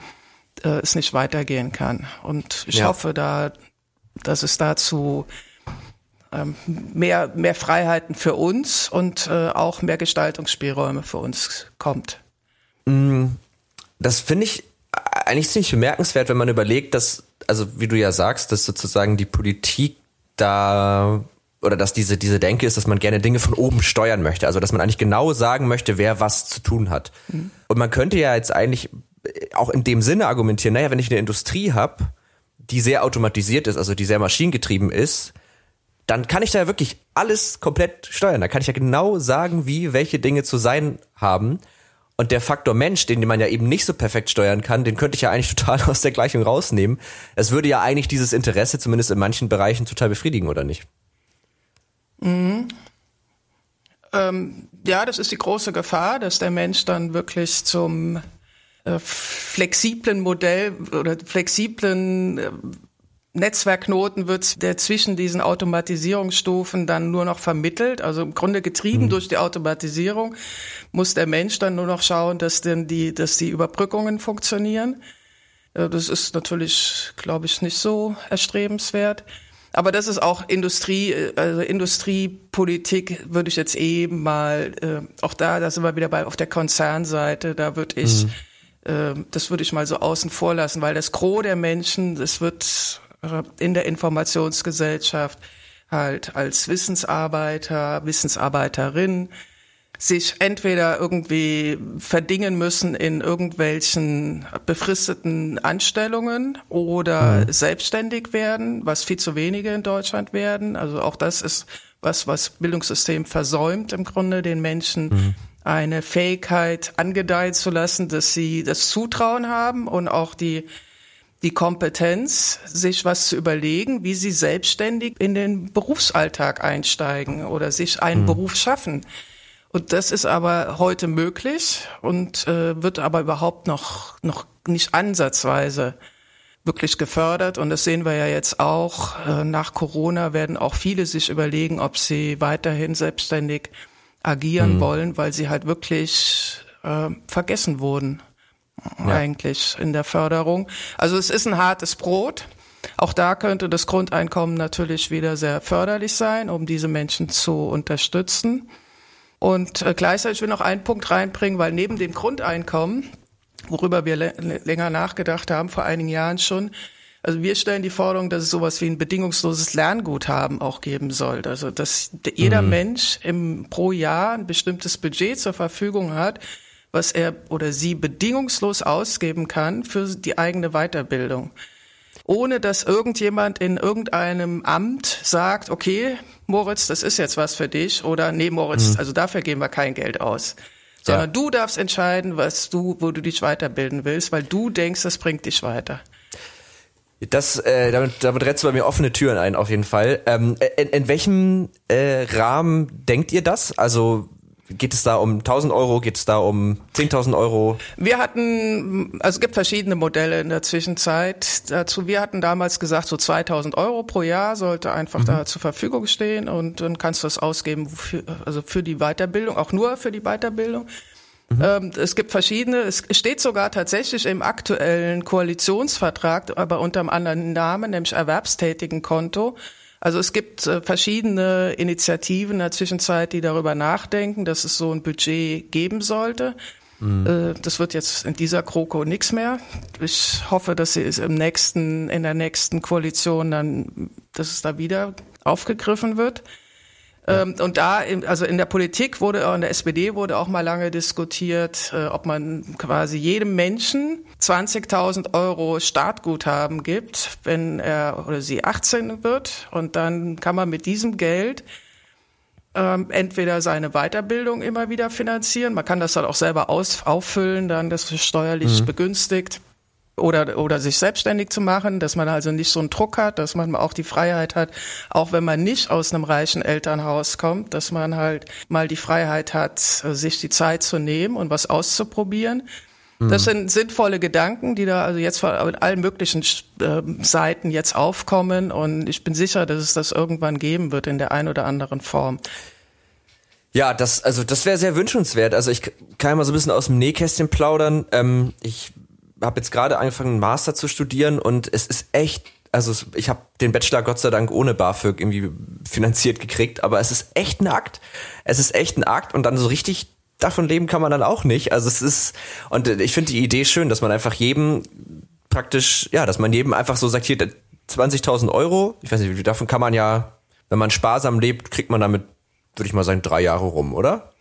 äh, es nicht weitergehen kann. Und ich ja. hoffe da, dass es dazu ähm, mehr, mehr Freiheiten für uns und äh, auch mehr Gestaltungsspielräume für uns kommt. Mm, das finde ich eigentlich ziemlich bemerkenswert, wenn man überlegt, dass, also wie du ja sagst, dass sozusagen die Politik da oder dass diese, diese Denke ist, dass man gerne Dinge von oben steuern möchte. Also dass man eigentlich genau sagen möchte, wer was zu tun hat. Mhm. Und man könnte ja jetzt eigentlich auch in dem Sinne argumentieren, naja, wenn ich eine Industrie habe, die sehr automatisiert ist, also die sehr maschinengetrieben ist, dann kann ich da ja wirklich alles komplett steuern. Da kann ich ja genau sagen, wie welche Dinge zu sein haben. Und der Faktor Mensch, den man ja eben nicht so perfekt steuern kann, den könnte ich ja eigentlich total aus der Gleichung rausnehmen. Es würde ja eigentlich dieses Interesse zumindest in manchen Bereichen total befriedigen, oder nicht? Mhm. Ähm, ja, das ist die große Gefahr, dass der Mensch dann wirklich zum äh, flexiblen Modell oder flexiblen äh, Netzwerkknoten wird, der zwischen diesen Automatisierungsstufen dann nur noch vermittelt. Also im Grunde getrieben mhm. durch die Automatisierung muss der Mensch dann nur noch schauen, dass denn die, dass die Überbrückungen funktionieren. Äh, das ist natürlich, glaube ich, nicht so erstrebenswert. Aber das ist auch Industrie, äh, also Industriepolitik würde ich jetzt eh mal, äh, auch da, da sind wir wieder bei auf der Konzernseite, da würde ich, mhm. äh, das würde ich mal so außen vor lassen, weil das Gros der Menschen, das wird äh, in der Informationsgesellschaft halt als Wissensarbeiter, Wissensarbeiterin sich entweder irgendwie verdingen müssen in irgendwelchen befristeten Anstellungen oder mhm. selbstständig werden, was viel zu wenige in Deutschland werden. Also auch das ist was, was Bildungssystem versäumt im Grunde, den Menschen mhm. eine Fähigkeit angedeihen zu lassen, dass sie das Zutrauen haben und auch die die Kompetenz, sich was zu überlegen, wie sie selbstständig in den Berufsalltag einsteigen oder sich einen mhm. Beruf schaffen. Und das ist aber heute möglich und äh, wird aber überhaupt noch, noch nicht ansatzweise wirklich gefördert. Und das sehen wir ja jetzt auch. Äh, nach Corona werden auch viele sich überlegen, ob sie weiterhin selbstständig agieren mhm. wollen, weil sie halt wirklich äh, vergessen wurden ja. eigentlich in der Förderung. Also es ist ein hartes Brot. Auch da könnte das Grundeinkommen natürlich wieder sehr förderlich sein, um diese Menschen zu unterstützen. Und äh, gleichzeitig will ich noch einen Punkt reinbringen, weil neben dem Grundeinkommen, worüber wir länger nachgedacht haben, vor einigen Jahren schon, also wir stellen die Forderung, dass es sowas wie ein bedingungsloses Lernguthaben auch geben soll. Also dass jeder mhm. Mensch im, pro Jahr ein bestimmtes Budget zur Verfügung hat, was er oder sie bedingungslos ausgeben kann für die eigene Weiterbildung ohne dass irgendjemand in irgendeinem Amt sagt, okay, Moritz, das ist jetzt was für dich oder nee, Moritz, mhm. also dafür geben wir kein Geld aus. Sondern ja. du darfst entscheiden, was du, wo du dich weiterbilden willst, weil du denkst, das bringt dich weiter. Das, äh, damit, damit rennst du bei mir offene Türen ein, auf jeden Fall. Ähm, in, in welchem äh, Rahmen denkt ihr das? Also Geht es da um 1000 Euro? Geht es da um 10.000 Euro? Wir hatten, also es gibt verschiedene Modelle in der Zwischenzeit dazu. Wir hatten damals gesagt, so 2000 Euro pro Jahr sollte einfach mhm. da zur Verfügung stehen und dann kannst du es ausgeben für, also für die Weiterbildung, auch nur für die Weiterbildung. Mhm. Ähm, es gibt verschiedene, es steht sogar tatsächlich im aktuellen Koalitionsvertrag, aber unter einem anderen Namen, nämlich Erwerbstätigenkonto. Also es gibt äh, verschiedene Initiativen in der Zwischenzeit, die darüber nachdenken, dass es so ein Budget geben sollte. Mhm. Äh, das wird jetzt in dieser Kroko nichts mehr. Ich hoffe, dass sie es im nächsten, in der nächsten Koalition dann, dass es da wieder aufgegriffen wird. Ja. Ähm, und da, also in der Politik wurde, in der SPD wurde auch mal lange diskutiert, äh, ob man quasi jedem Menschen 20.000 Euro Startguthaben gibt, wenn er oder sie 18 wird. Und dann kann man mit diesem Geld ähm, entweder seine Weiterbildung immer wieder finanzieren, man kann das dann auch selber aus, auffüllen, dann das ist steuerlich mhm. begünstigt oder, oder sich selbstständig zu machen, dass man also nicht so einen Druck hat, dass man auch die Freiheit hat, auch wenn man nicht aus einem reichen Elternhaus kommt, dass man halt mal die Freiheit hat, sich die Zeit zu nehmen und was auszuprobieren. Das mhm. sind sinnvolle Gedanken, die da also jetzt von allen möglichen äh, Seiten jetzt aufkommen und ich bin sicher, dass es das irgendwann geben wird in der ein oder anderen Form. Ja, das, also das wäre sehr wünschenswert. Also ich kann mal so ein bisschen aus dem Nähkästchen plaudern. Ähm, ich habe jetzt gerade angefangen, einen Master zu studieren und es ist echt, also ich habe den Bachelor Gott sei Dank ohne BAföG irgendwie finanziert gekriegt, aber es ist echt ein Akt. Es ist echt ein Akt und dann so richtig davon leben kann man dann auch nicht. Also es ist, und ich finde die Idee schön, dass man einfach jedem praktisch, ja, dass man jedem einfach so sagt, hier 20.000 Euro, ich weiß nicht, davon kann man ja, wenn man sparsam lebt, kriegt man damit, würde ich mal sagen, drei Jahre rum, oder?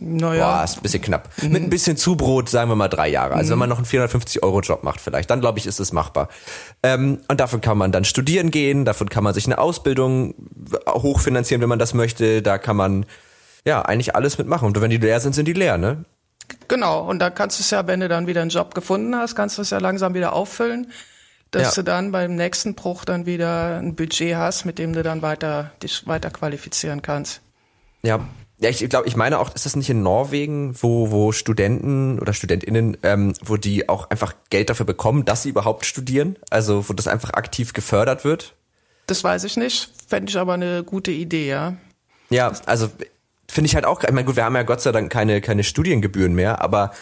Naja. Boah, ist ein bisschen knapp. Mhm. Mit ein bisschen Zubrot, sagen wir mal drei Jahre. Also mhm. wenn man noch einen 450-Euro-Job macht vielleicht, dann glaube ich, ist es machbar. Ähm, und davon kann man dann studieren gehen, davon kann man sich eine Ausbildung hochfinanzieren, wenn man das möchte. Da kann man ja eigentlich alles mitmachen. Und wenn die leer sind, sind die leer, ne? Genau. Und da kannst du es ja, wenn du dann wieder einen Job gefunden hast, kannst du es ja langsam wieder auffüllen, dass ja. du dann beim nächsten Bruch dann wieder ein Budget hast, mit dem du dann weiter dich weiter qualifizieren kannst. Ja, ja, ich glaube, ich meine auch, ist das nicht in Norwegen, wo, wo Studenten oder StudentInnen, ähm, wo die auch einfach Geld dafür bekommen, dass sie überhaupt studieren? Also wo das einfach aktiv gefördert wird? Das weiß ich nicht, fände ich aber eine gute Idee, ja. Ja, also finde ich halt auch, ich meine, gut, wir haben ja Gott sei Dank keine, keine Studiengebühren mehr, aber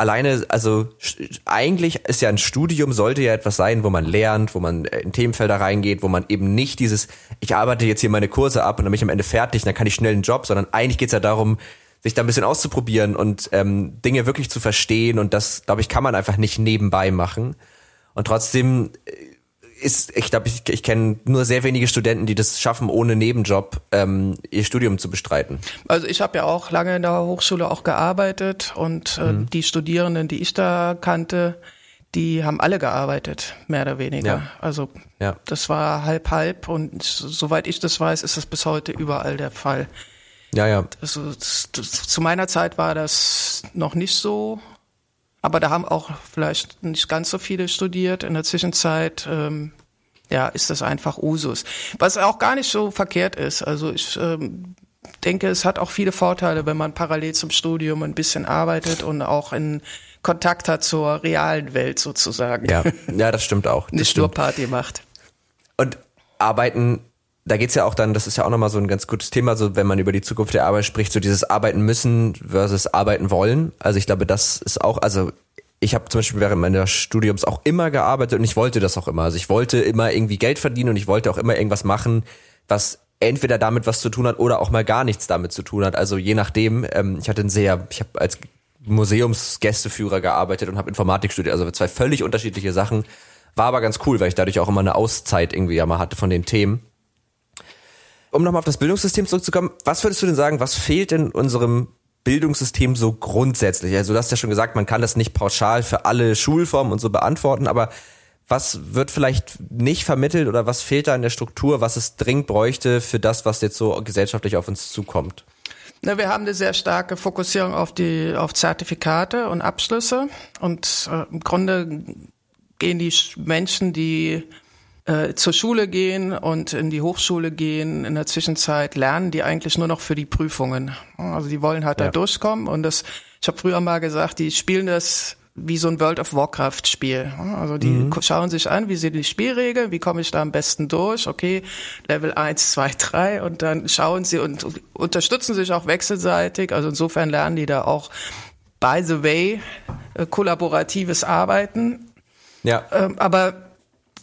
alleine, also eigentlich ist ja ein Studium, sollte ja etwas sein, wo man lernt, wo man in Themenfelder reingeht, wo man eben nicht dieses, ich arbeite jetzt hier meine Kurse ab und dann bin ich am Ende fertig, dann kann ich schnell einen Job, sondern eigentlich geht's ja darum, sich da ein bisschen auszuprobieren und ähm, Dinge wirklich zu verstehen und das, glaube ich, kann man einfach nicht nebenbei machen. Und trotzdem äh, ist, ich glaube, ich, ich kenne nur sehr wenige Studenten, die das schaffen, ohne Nebenjob ähm, ihr Studium zu bestreiten. Also ich habe ja auch lange in der Hochschule auch gearbeitet und äh, mhm. die Studierenden, die ich da kannte, die haben alle gearbeitet, mehr oder weniger. Ja. Also ja. das war halb halb und soweit ich das weiß, ist das bis heute überall der Fall. Ja, ja. Also das, das, zu meiner Zeit war das noch nicht so aber da haben auch vielleicht nicht ganz so viele studiert. In der Zwischenzeit ähm, ja, ist das einfach Usus. Was auch gar nicht so verkehrt ist. Also ich ähm, denke, es hat auch viele Vorteile, wenn man parallel zum Studium ein bisschen arbeitet und auch in Kontakt hat zur realen Welt sozusagen. Ja, ja das stimmt auch. Eine Sturparty macht. Und arbeiten da geht's ja auch dann, das ist ja auch nochmal so ein ganz gutes Thema, so wenn man über die Zukunft der Arbeit spricht, so dieses Arbeiten müssen versus Arbeiten wollen. Also ich glaube, das ist auch, also ich habe zum Beispiel während meines Studiums auch immer gearbeitet und ich wollte das auch immer. Also ich wollte immer irgendwie Geld verdienen und ich wollte auch immer irgendwas machen, was entweder damit was zu tun hat oder auch mal gar nichts damit zu tun hat. Also je nachdem, ähm, ich hatte ein sehr, ich habe als Museumsgästeführer gearbeitet und habe Informatik studiert, also zwei völlig unterschiedliche Sachen. War aber ganz cool, weil ich dadurch auch immer eine Auszeit irgendwie ja mal hatte von den Themen um nochmal auf das Bildungssystem zurückzukommen, was würdest du denn sagen, was fehlt in unserem Bildungssystem so grundsätzlich? Also du hast ja schon gesagt, man kann das nicht pauschal für alle Schulformen und so beantworten, aber was wird vielleicht nicht vermittelt oder was fehlt da in der Struktur, was es dringend bräuchte für das, was jetzt so gesellschaftlich auf uns zukommt? Na, wir haben eine sehr starke Fokussierung auf die auf Zertifikate und Abschlüsse und äh, im Grunde gehen die Menschen, die äh, zur Schule gehen und in die Hochschule gehen, in der Zwischenzeit lernen die eigentlich nur noch für die Prüfungen. Also die wollen halt ja. da durchkommen und das, ich habe früher mal gesagt, die spielen das wie so ein World of Warcraft Spiel. Also die mhm. schauen sich an, wie sind die Spielregeln, wie komme ich da am besten durch, okay, Level 1, 2, 3 und dann schauen sie und unterstützen sich auch wechselseitig. Also insofern lernen die da auch by the way, äh, kollaboratives Arbeiten. Ja. Ähm, aber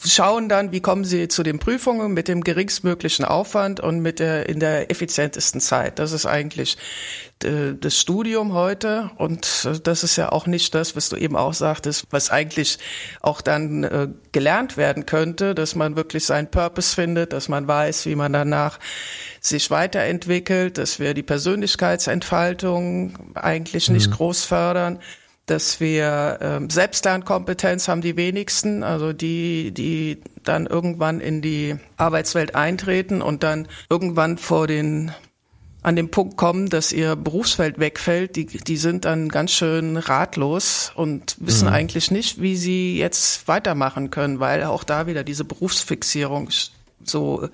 schauen dann, wie kommen sie zu den Prüfungen mit dem geringstmöglichen Aufwand und mit der in der effizientesten Zeit. Das ist eigentlich äh, das Studium heute und äh, das ist ja auch nicht das, was du eben auch sagtest, was eigentlich auch dann äh, gelernt werden könnte, dass man wirklich seinen Purpose findet, dass man weiß, wie man danach sich weiterentwickelt, dass wir die Persönlichkeitsentfaltung eigentlich nicht mhm. groß fördern dass wir ähm, Selbstlernkompetenz haben die wenigsten, also die, die dann irgendwann in die Arbeitswelt eintreten und dann irgendwann vor den an den Punkt kommen, dass ihr Berufsfeld wegfällt, die, die sind dann ganz schön ratlos und wissen mhm. eigentlich nicht, wie sie jetzt weitermachen können, weil auch da wieder diese Berufsfixierung so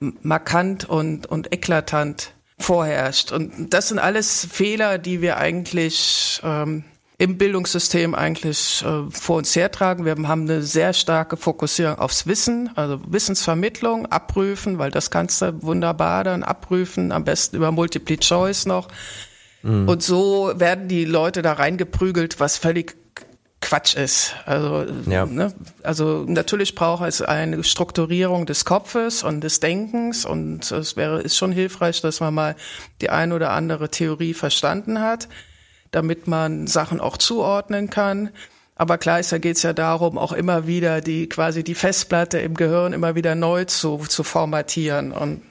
markant und, und eklatant vorherrscht. Und das sind alles Fehler, die wir eigentlich ähm, im Bildungssystem eigentlich äh, vor uns hertragen. Wir haben eine sehr starke Fokussierung aufs Wissen, also Wissensvermittlung, abprüfen, weil das kannst du wunderbar dann abprüfen, am besten über Multiple Choice noch. Mhm. Und so werden die Leute da reingeprügelt, was völlig Quatsch ist. Also, ja. ne, also natürlich braucht es eine Strukturierung des Kopfes und des Denkens und es wäre ist schon hilfreich, dass man mal die ein oder andere Theorie verstanden hat damit man Sachen auch zuordnen kann. Aber gleichzeitig geht es ja darum, auch immer wieder die quasi die Festplatte im Gehirn immer wieder neu zu, zu formatieren und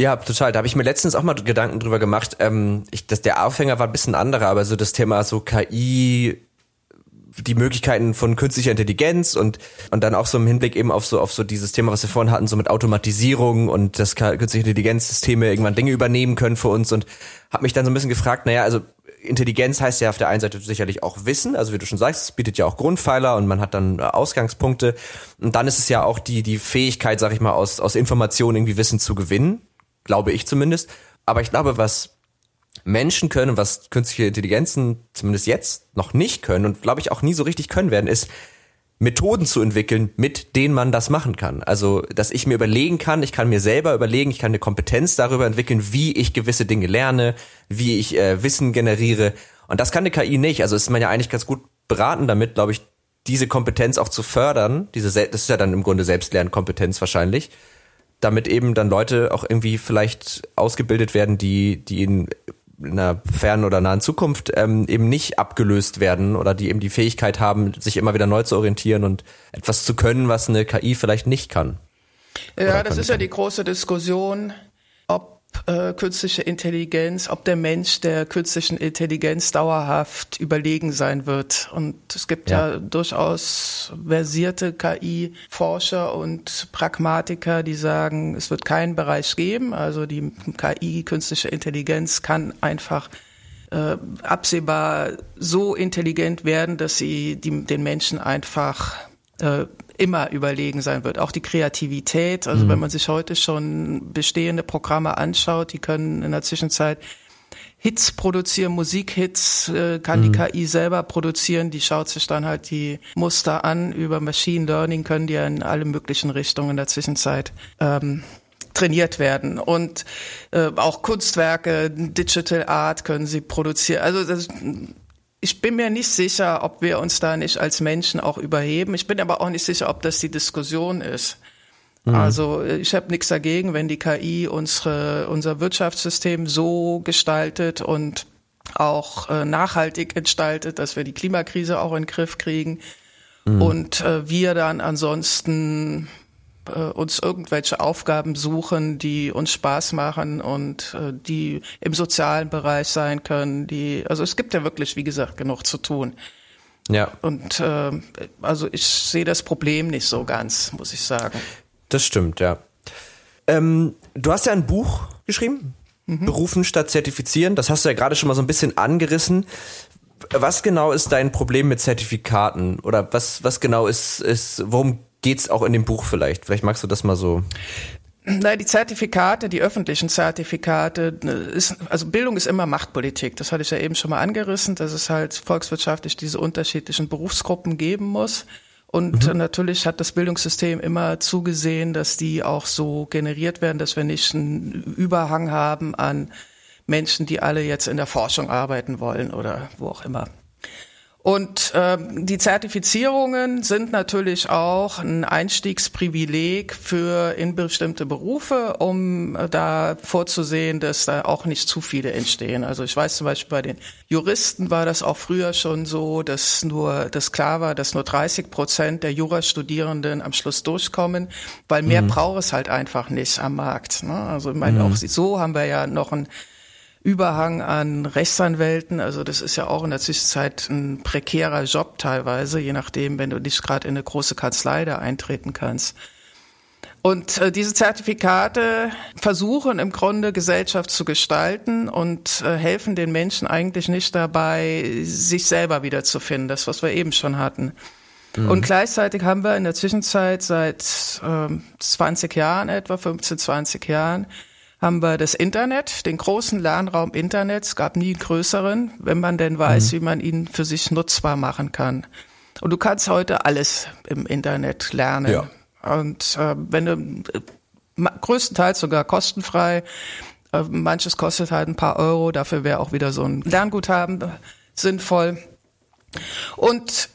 ja, total. Da habe ich mir letztens auch mal Gedanken drüber gemacht. Ähm, ich, dass der Aufhänger war ein bisschen anderer, aber so das Thema so KI, die Möglichkeiten von künstlicher Intelligenz und und dann auch so im Hinblick eben auf so auf so dieses Thema, was wir vorhin hatten, so mit Automatisierung und dass künstliche Intelligenzsysteme irgendwann Dinge übernehmen können für uns und habe mich dann so ein bisschen gefragt, naja, also Intelligenz heißt ja auf der einen Seite sicherlich auch Wissen, also wie du schon sagst, es bietet ja auch Grundpfeiler und man hat dann äh, Ausgangspunkte. Und dann ist es ja auch die, die Fähigkeit, sag ich mal, aus, aus Informationen irgendwie Wissen zu gewinnen, glaube ich zumindest. Aber ich glaube, was Menschen können, was künstliche Intelligenzen zumindest jetzt noch nicht können und glaube ich auch nie so richtig können werden, ist Methoden zu entwickeln, mit denen man das machen kann. Also, dass ich mir überlegen kann, ich kann mir selber überlegen, ich kann eine Kompetenz darüber entwickeln, wie ich gewisse Dinge lerne, wie ich äh, Wissen generiere. Und das kann eine KI nicht. Also ist man ja eigentlich ganz gut beraten damit, glaube ich, diese Kompetenz auch zu fördern. Diese, das ist ja dann im Grunde Selbstlernkompetenz wahrscheinlich. Damit eben dann Leute auch irgendwie vielleicht ausgebildet werden, die, die in in einer fernen oder nahen Zukunft ähm, eben nicht abgelöst werden oder die eben die Fähigkeit haben, sich immer wieder neu zu orientieren und etwas zu können, was eine KI vielleicht nicht kann. Ja, das ist ja die große Diskussion, äh, künstliche Intelligenz, ob der Mensch der künstlichen Intelligenz dauerhaft überlegen sein wird. Und es gibt ja, ja durchaus versierte KI-Forscher und Pragmatiker, die sagen, es wird keinen Bereich geben. Also die KI, künstliche Intelligenz, kann einfach äh, absehbar so intelligent werden, dass sie die, den Menschen einfach äh, immer überlegen sein wird. Auch die Kreativität, also mhm. wenn man sich heute schon bestehende Programme anschaut, die können in der Zwischenzeit Hits produzieren, Musikhits äh, kann mhm. die KI selber produzieren, die schaut sich dann halt die Muster an. Über Machine Learning können die ja in alle möglichen Richtungen in der Zwischenzeit ähm, trainiert werden. Und äh, auch Kunstwerke, Digital Art können sie produzieren. Also das ich bin mir nicht sicher, ob wir uns da nicht als Menschen auch überheben. Ich bin aber auch nicht sicher, ob das die Diskussion ist. Mhm. Also ich habe nichts dagegen, wenn die KI unsere, unser Wirtschaftssystem so gestaltet und auch äh, nachhaltig gestaltet, dass wir die Klimakrise auch in den Griff kriegen. Mhm. Und äh, wir dann ansonsten äh, uns irgendwelche Aufgaben suchen, die uns Spaß machen und äh, die im sozialen Bereich sein können. Die, also es gibt ja wirklich, wie gesagt, genug zu tun. Ja. Und äh, also ich sehe das Problem nicht so ganz, muss ich sagen. Das stimmt, ja. Ähm, du hast ja ein Buch geschrieben, mhm. Berufen statt Zertifizieren. Das hast du ja gerade schon mal so ein bisschen angerissen. Was genau ist dein Problem mit Zertifikaten? Oder was, was genau ist, ist, worum geht's auch in dem Buch vielleicht? Vielleicht magst du das mal so. Nein, die Zertifikate, die öffentlichen Zertifikate, ist, also Bildung ist immer Machtpolitik. Das hatte ich ja eben schon mal angerissen, dass es halt volkswirtschaftlich diese unterschiedlichen Berufsgruppen geben muss. Und mhm. natürlich hat das Bildungssystem immer zugesehen, dass die auch so generiert werden, dass wir nicht einen Überhang haben an Menschen, die alle jetzt in der Forschung arbeiten wollen oder wo auch immer. Und äh, die Zertifizierungen sind natürlich auch ein Einstiegsprivileg für in bestimmte Berufe, um äh, da vorzusehen, dass da auch nicht zu viele entstehen. Also ich weiß zum Beispiel bei den Juristen war das auch früher schon so, dass nur das klar war, dass nur 30 Prozent der Jurastudierenden am Schluss durchkommen, weil mehr mhm. braucht es halt einfach nicht am Markt. Ne? Also ich meine, mhm. auch so haben wir ja noch ein Überhang an Rechtsanwälten. Also das ist ja auch in der Zwischenzeit ein prekärer Job teilweise, je nachdem, wenn du nicht gerade in eine große Kanzlei da eintreten kannst. Und äh, diese Zertifikate versuchen im Grunde Gesellschaft zu gestalten und äh, helfen den Menschen eigentlich nicht dabei, sich selber wiederzufinden, das, was wir eben schon hatten. Mhm. Und gleichzeitig haben wir in der Zwischenzeit seit äh, 20 Jahren etwa, 15, 20 Jahren, haben wir das Internet, den großen Lernraum Internet. Es gab nie einen größeren, wenn man denn weiß, mhm. wie man ihn für sich nutzbar machen kann. Und du kannst heute alles im Internet lernen. Ja. Und äh, wenn du äh, größtenteils sogar kostenfrei, äh, manches kostet halt ein paar Euro, dafür wäre auch wieder so ein Lernguthaben sinnvoll. Und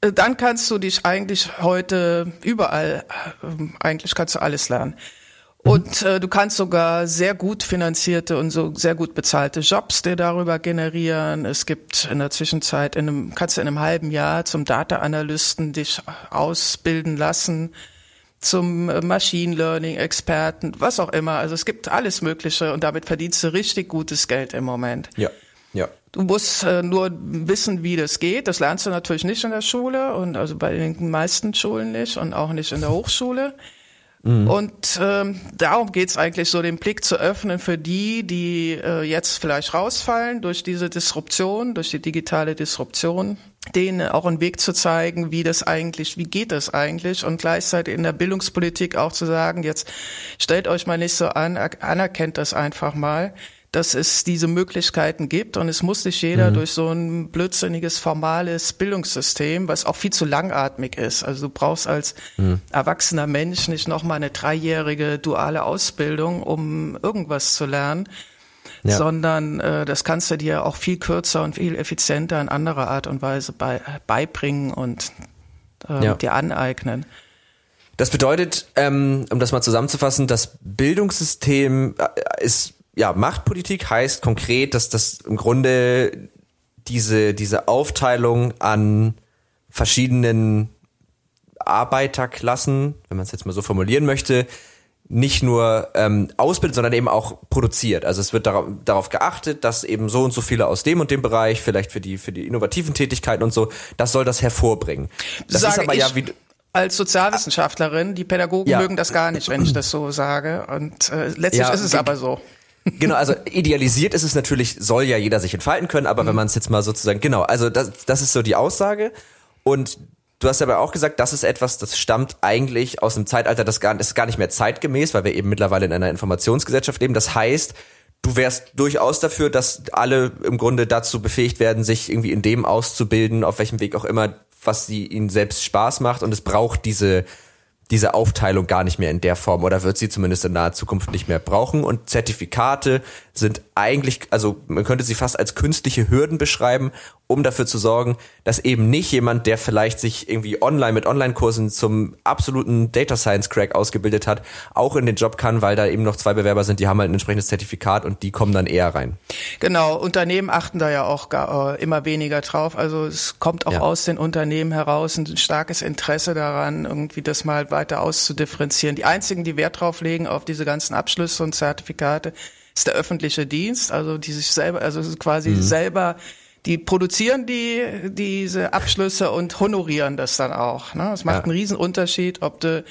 äh, dann kannst du dich eigentlich heute überall, äh, eigentlich kannst du alles lernen. Und äh, du kannst sogar sehr gut finanzierte und so sehr gut bezahlte Jobs dir darüber generieren. Es gibt in der Zwischenzeit, in einem, kannst du in einem halben Jahr zum Data-Analysten dich ausbilden lassen, zum äh, Machine Learning-Experten, was auch immer. Also es gibt alles Mögliche und damit verdienst du richtig gutes Geld im Moment. Ja, ja. Du musst äh, nur wissen, wie das geht. Das lernst du natürlich nicht in der Schule und also bei den meisten Schulen nicht und auch nicht in der Hochschule. Mhm. Und ähm, darum geht's eigentlich so, den Blick zu öffnen für die, die äh, jetzt vielleicht rausfallen durch diese Disruption, durch die digitale Disruption, denen auch einen Weg zu zeigen, wie das eigentlich, wie geht das eigentlich und gleichzeitig in der Bildungspolitik auch zu sagen, jetzt stellt euch mal nicht so an, anerkennt das einfach mal dass es diese Möglichkeiten gibt und es muss nicht jeder mhm. durch so ein blödsinniges formales Bildungssystem, was auch viel zu langatmig ist. Also du brauchst als mhm. erwachsener Mensch nicht nochmal eine dreijährige duale Ausbildung, um irgendwas zu lernen, ja. sondern äh, das kannst du dir auch viel kürzer und viel effizienter in anderer Art und Weise bei, beibringen und äh, ja. dir aneignen. Das bedeutet, ähm, um das mal zusammenzufassen, das Bildungssystem äh, ist ja, Machtpolitik heißt konkret, dass das im Grunde diese, diese Aufteilung an verschiedenen Arbeiterklassen, wenn man es jetzt mal so formulieren möchte, nicht nur ähm, ausbildet, sondern eben auch produziert. Also es wird darauf, darauf geachtet, dass eben so und so viele aus dem und dem Bereich, vielleicht für die für die innovativen Tätigkeiten und so, das soll das hervorbringen. Das Sage ist aber ja wie als Sozialwissenschaftlerin, die Pädagogen ja. mögen das gar nicht, wenn ich das so sage. Und äh, letztlich ja, ist es aber so. Genau, also idealisiert ist es natürlich, soll ja jeder sich entfalten können, aber mhm. wenn man es jetzt mal sozusagen, genau, also das, das ist so die Aussage. Und du hast aber auch gesagt, das ist etwas, das stammt eigentlich aus einem Zeitalter, das gar, das ist gar nicht mehr zeitgemäß, weil wir eben mittlerweile in einer Informationsgesellschaft leben. Das heißt, du wärst durchaus dafür, dass alle im Grunde dazu befähigt werden, sich irgendwie in dem auszubilden, auf welchem Weg auch immer, was sie ihnen selbst Spaß macht. Und es braucht diese diese Aufteilung gar nicht mehr in der Form oder wird sie zumindest in naher Zukunft nicht mehr brauchen. Und Zertifikate sind eigentlich, also man könnte sie fast als künstliche Hürden beschreiben, um dafür zu sorgen, dass eben nicht jemand, der vielleicht sich irgendwie online mit Online-Kursen zum absoluten Data Science Crack ausgebildet hat, auch in den Job kann, weil da eben noch zwei Bewerber sind, die haben halt ein entsprechendes Zertifikat und die kommen dann eher rein. Genau, Unternehmen achten da ja auch gar, äh, immer weniger drauf. Also es kommt auch ja. aus den Unternehmen heraus ein starkes Interesse daran, irgendwie das mal weiter auszudifferenzieren. Die einzigen, die Wert drauf legen auf diese ganzen Abschlüsse und Zertifikate, ist der öffentliche Dienst, also die sich selber, also quasi mhm. selber die produzieren die diese Abschlüsse und honorieren das dann auch. Ne? Es macht ja. einen riesen Unterschied, ob du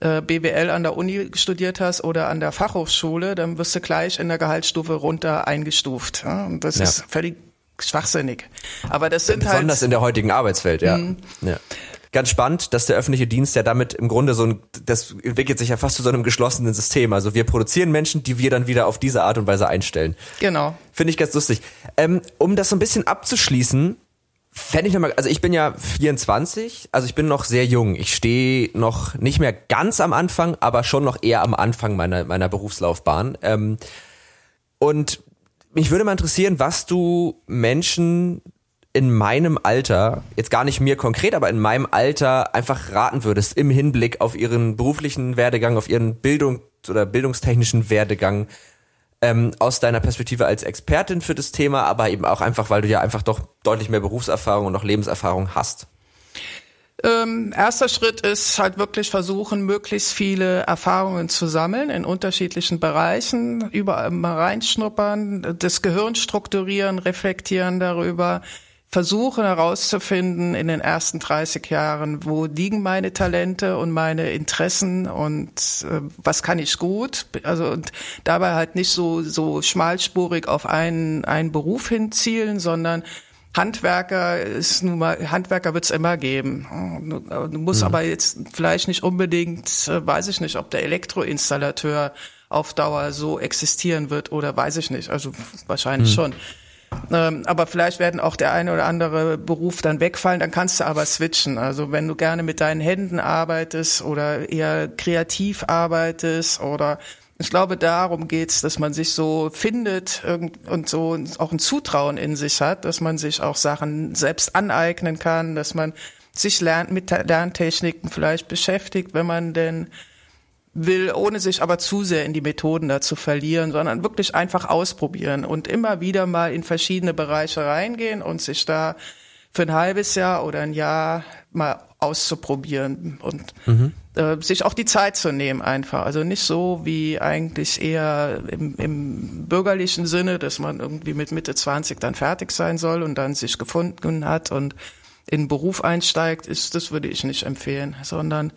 äh, BWL an der Uni studiert hast oder an der Fachhochschule, dann wirst du gleich in der Gehaltsstufe runter eingestuft. Ja? Und das ja. ist völlig schwachsinnig. Aber das sind Besonders halt besonders in der heutigen Arbeitswelt, ja. Mhm. ja ganz spannend, dass der öffentliche Dienst ja damit im Grunde so ein, das entwickelt sich ja fast zu so einem geschlossenen System. Also wir produzieren Menschen, die wir dann wieder auf diese Art und Weise einstellen. Genau. Finde ich ganz lustig. Ähm, um das so ein bisschen abzuschließen, fände ich nochmal, also ich bin ja 24, also ich bin noch sehr jung. Ich stehe noch nicht mehr ganz am Anfang, aber schon noch eher am Anfang meiner, meiner Berufslaufbahn. Ähm, und mich würde mal interessieren, was du Menschen in meinem Alter, jetzt gar nicht mir konkret, aber in meinem Alter einfach raten würdest im Hinblick auf ihren beruflichen Werdegang, auf ihren Bildung oder bildungstechnischen Werdegang ähm, aus deiner Perspektive als Expertin für das Thema, aber eben auch einfach, weil du ja einfach doch deutlich mehr Berufserfahrung und auch Lebenserfahrung hast? Ähm, erster Schritt ist halt wirklich versuchen, möglichst viele Erfahrungen zu sammeln in unterschiedlichen Bereichen, überall mal reinschnuppern, das Gehirn strukturieren, reflektieren darüber, versuchen herauszufinden in den ersten 30 Jahren, wo liegen meine Talente und meine Interessen und äh, was kann ich gut. Also und dabei halt nicht so so schmalspurig auf einen einen Beruf hinzielen, sondern Handwerker ist nun mal, Handwerker wird es immer geben. Du musst mhm. aber jetzt vielleicht nicht unbedingt, äh, weiß ich nicht, ob der Elektroinstallateur auf Dauer so existieren wird oder weiß ich nicht. Also wahrscheinlich mhm. schon. Ähm, aber vielleicht werden auch der eine oder andere Beruf dann wegfallen, dann kannst du aber switchen. Also wenn du gerne mit deinen Händen arbeitest oder eher kreativ arbeitest oder ich glaube, darum geht's, dass man sich so findet und so auch ein Zutrauen in sich hat, dass man sich auch Sachen selbst aneignen kann, dass man sich lernt mit Lerntechniken vielleicht beschäftigt, wenn man denn will, ohne sich aber zu sehr in die Methoden da zu verlieren, sondern wirklich einfach ausprobieren und immer wieder mal in verschiedene Bereiche reingehen und sich da für ein halbes Jahr oder ein Jahr mal auszuprobieren und mhm. äh, sich auch die Zeit zu nehmen einfach. Also nicht so wie eigentlich eher im, im bürgerlichen Sinne, dass man irgendwie mit Mitte 20 dann fertig sein soll und dann sich gefunden hat und in den Beruf einsteigt, ist, das würde ich nicht empfehlen, sondern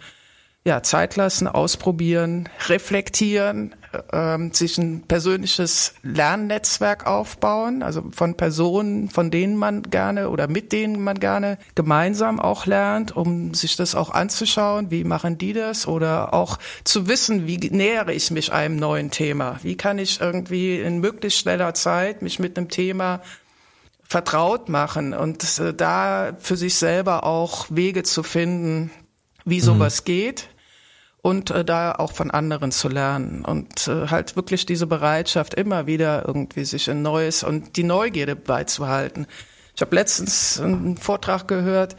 ja, Zeit lassen, ausprobieren, reflektieren, ähm, sich ein persönliches Lernnetzwerk aufbauen, also von Personen, von denen man gerne oder mit denen man gerne gemeinsam auch lernt, um sich das auch anzuschauen, wie machen die das oder auch zu wissen, wie nähere ich mich einem neuen Thema, wie kann ich irgendwie in möglichst schneller Zeit mich mit einem Thema vertraut machen und äh, da für sich selber auch Wege zu finden, wie sowas mhm. geht und äh, da auch von anderen zu lernen und äh, halt wirklich diese Bereitschaft immer wieder irgendwie sich ein neues und die Neugierde beizuhalten. Ich habe letztens einen Vortrag gehört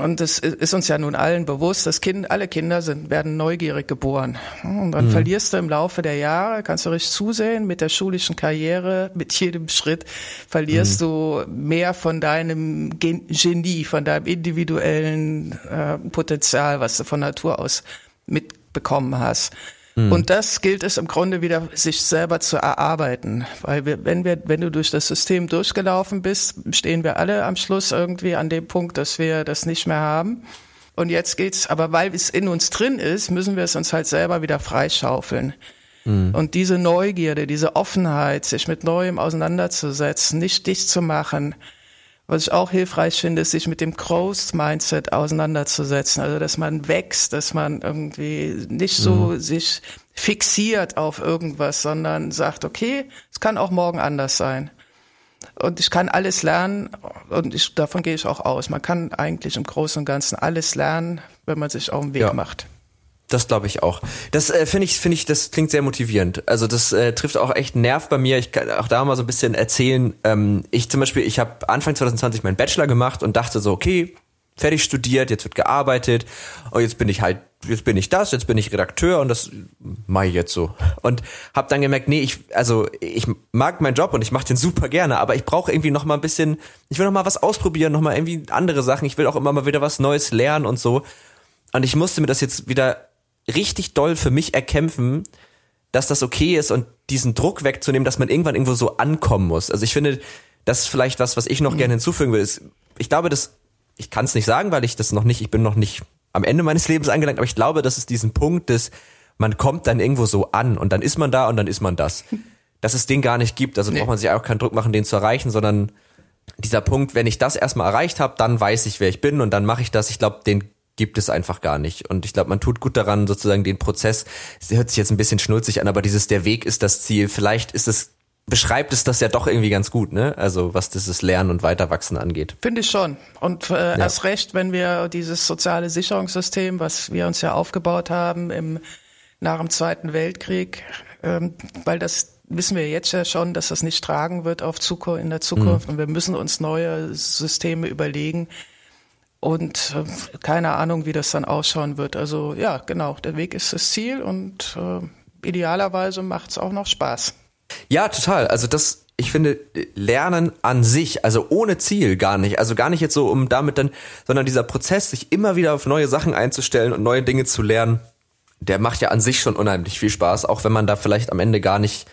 und es ist uns ja nun allen bewusst, dass kind, alle Kinder sind, werden neugierig geboren. Und dann mhm. verlierst du im Laufe der Jahre, kannst du richtig zusehen, mit der schulischen Karriere, mit jedem Schritt verlierst mhm. du mehr von deinem Genie, von deinem individuellen äh, Potenzial, was du von Natur aus mitbekommen hast. Mhm. Und das gilt es im Grunde wieder, sich selber zu erarbeiten. Weil wir, wenn wir, wenn du durch das System durchgelaufen bist, stehen wir alle am Schluss irgendwie an dem Punkt, dass wir das nicht mehr haben. Und jetzt geht's, aber weil es in uns drin ist, müssen wir es uns halt selber wieder freischaufeln. Mhm. Und diese Neugierde, diese Offenheit, sich mit Neuem auseinanderzusetzen, nicht dicht zu machen, was ich auch hilfreich finde, ist, sich mit dem Growth-Mindset auseinanderzusetzen. Also, dass man wächst, dass man irgendwie nicht so mhm. sich fixiert auf irgendwas, sondern sagt, okay, es kann auch morgen anders sein. Und ich kann alles lernen und ich, davon gehe ich auch aus. Man kann eigentlich im Großen und Ganzen alles lernen, wenn man sich auf den Weg ja. macht. Das glaube ich auch. Das äh, finde ich, finde ich, das klingt sehr motivierend. Also das äh, trifft auch echt einen Nerv bei mir. Ich kann auch da mal so ein bisschen erzählen. Ähm, ich zum Beispiel, ich habe Anfang 2020 meinen Bachelor gemacht und dachte so, okay, fertig studiert, jetzt wird gearbeitet und jetzt bin ich halt, jetzt bin ich das, jetzt bin ich Redakteur und das mache ich jetzt so. Und habe dann gemerkt, nee, ich, also ich mag meinen Job und ich mache den super gerne, aber ich brauche irgendwie noch mal ein bisschen, ich will noch mal was ausprobieren, noch mal irgendwie andere Sachen. Ich will auch immer mal wieder was Neues lernen und so. Und ich musste mir das jetzt wieder richtig doll für mich erkämpfen, dass das okay ist und diesen Druck wegzunehmen, dass man irgendwann irgendwo so ankommen muss. Also ich finde, das ist vielleicht was, was ich noch mhm. gerne hinzufügen will. Ist, ich glaube, das, ich kann es nicht sagen, weil ich das noch nicht, ich bin noch nicht am Ende meines Lebens angelangt, aber ich glaube, dass es diesen Punkt ist, man kommt dann irgendwo so an und dann ist man da und dann ist man das. Dass es den gar nicht gibt, also nee. braucht man sich auch keinen Druck machen, den zu erreichen, sondern dieser Punkt, wenn ich das erstmal erreicht habe, dann weiß ich, wer ich bin und dann mache ich das. Ich glaube, den gibt es einfach gar nicht. Und ich glaube, man tut gut daran, sozusagen den Prozess, es hört sich jetzt ein bisschen schnulzig an, aber dieses der Weg ist das Ziel. Vielleicht ist es beschreibt es das ja doch irgendwie ganz gut, ne? Also was dieses Lernen und Weiterwachsen angeht. Finde ich schon. Und äh, ja. erst recht, wenn wir dieses soziale Sicherungssystem, was wir uns ja aufgebaut haben im nach dem Zweiten Weltkrieg, ähm, weil das wissen wir jetzt ja schon, dass das nicht tragen wird auf Zukunft, in der Zukunft mhm. und wir müssen uns neue Systeme überlegen. Und äh, keine Ahnung, wie das dann ausschauen wird. Also ja, genau, der Weg ist das Ziel und äh, idealerweise macht es auch noch Spaß. Ja, total. Also das, ich finde, Lernen an sich, also ohne Ziel gar nicht, also gar nicht jetzt so, um damit dann, sondern dieser Prozess, sich immer wieder auf neue Sachen einzustellen und neue Dinge zu lernen, der macht ja an sich schon unheimlich viel Spaß, auch wenn man da vielleicht am Ende gar nicht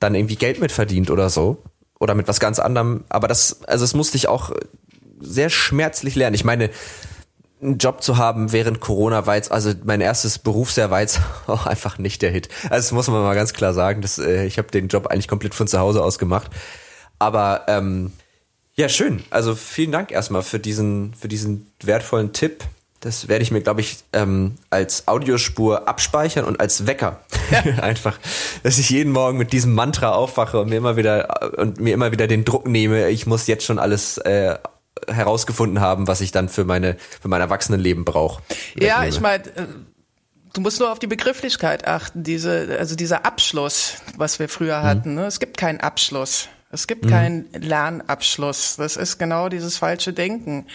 dann irgendwie Geld mit verdient oder so. Oder mit was ganz anderem. Aber das, also es musste ich auch sehr schmerzlich lernen. Ich meine, einen Job zu haben während Corona war jetzt, also mein erstes Berufsjahr war jetzt auch einfach nicht der Hit. Also das muss man mal ganz klar sagen. Das, äh, ich habe den Job eigentlich komplett von zu Hause aus gemacht. Aber ähm, ja, schön. Also vielen Dank erstmal für diesen, für diesen wertvollen Tipp. Das werde ich mir, glaube ich, ähm, als Audiospur abspeichern und als Wecker. Einfach, dass ich jeden Morgen mit diesem Mantra aufwache und mir immer wieder und mir immer wieder den Druck nehme, ich muss jetzt schon alles äh, herausgefunden haben, was ich dann für meine für mein Erwachsenenleben brauche. Ja, ich meine, äh, du musst nur auf die Begrifflichkeit achten. Diese, also dieser Abschluss, was wir früher mhm. hatten. Ne? Es gibt keinen Abschluss. Es gibt mhm. keinen Lernabschluss. Das ist genau dieses falsche Denken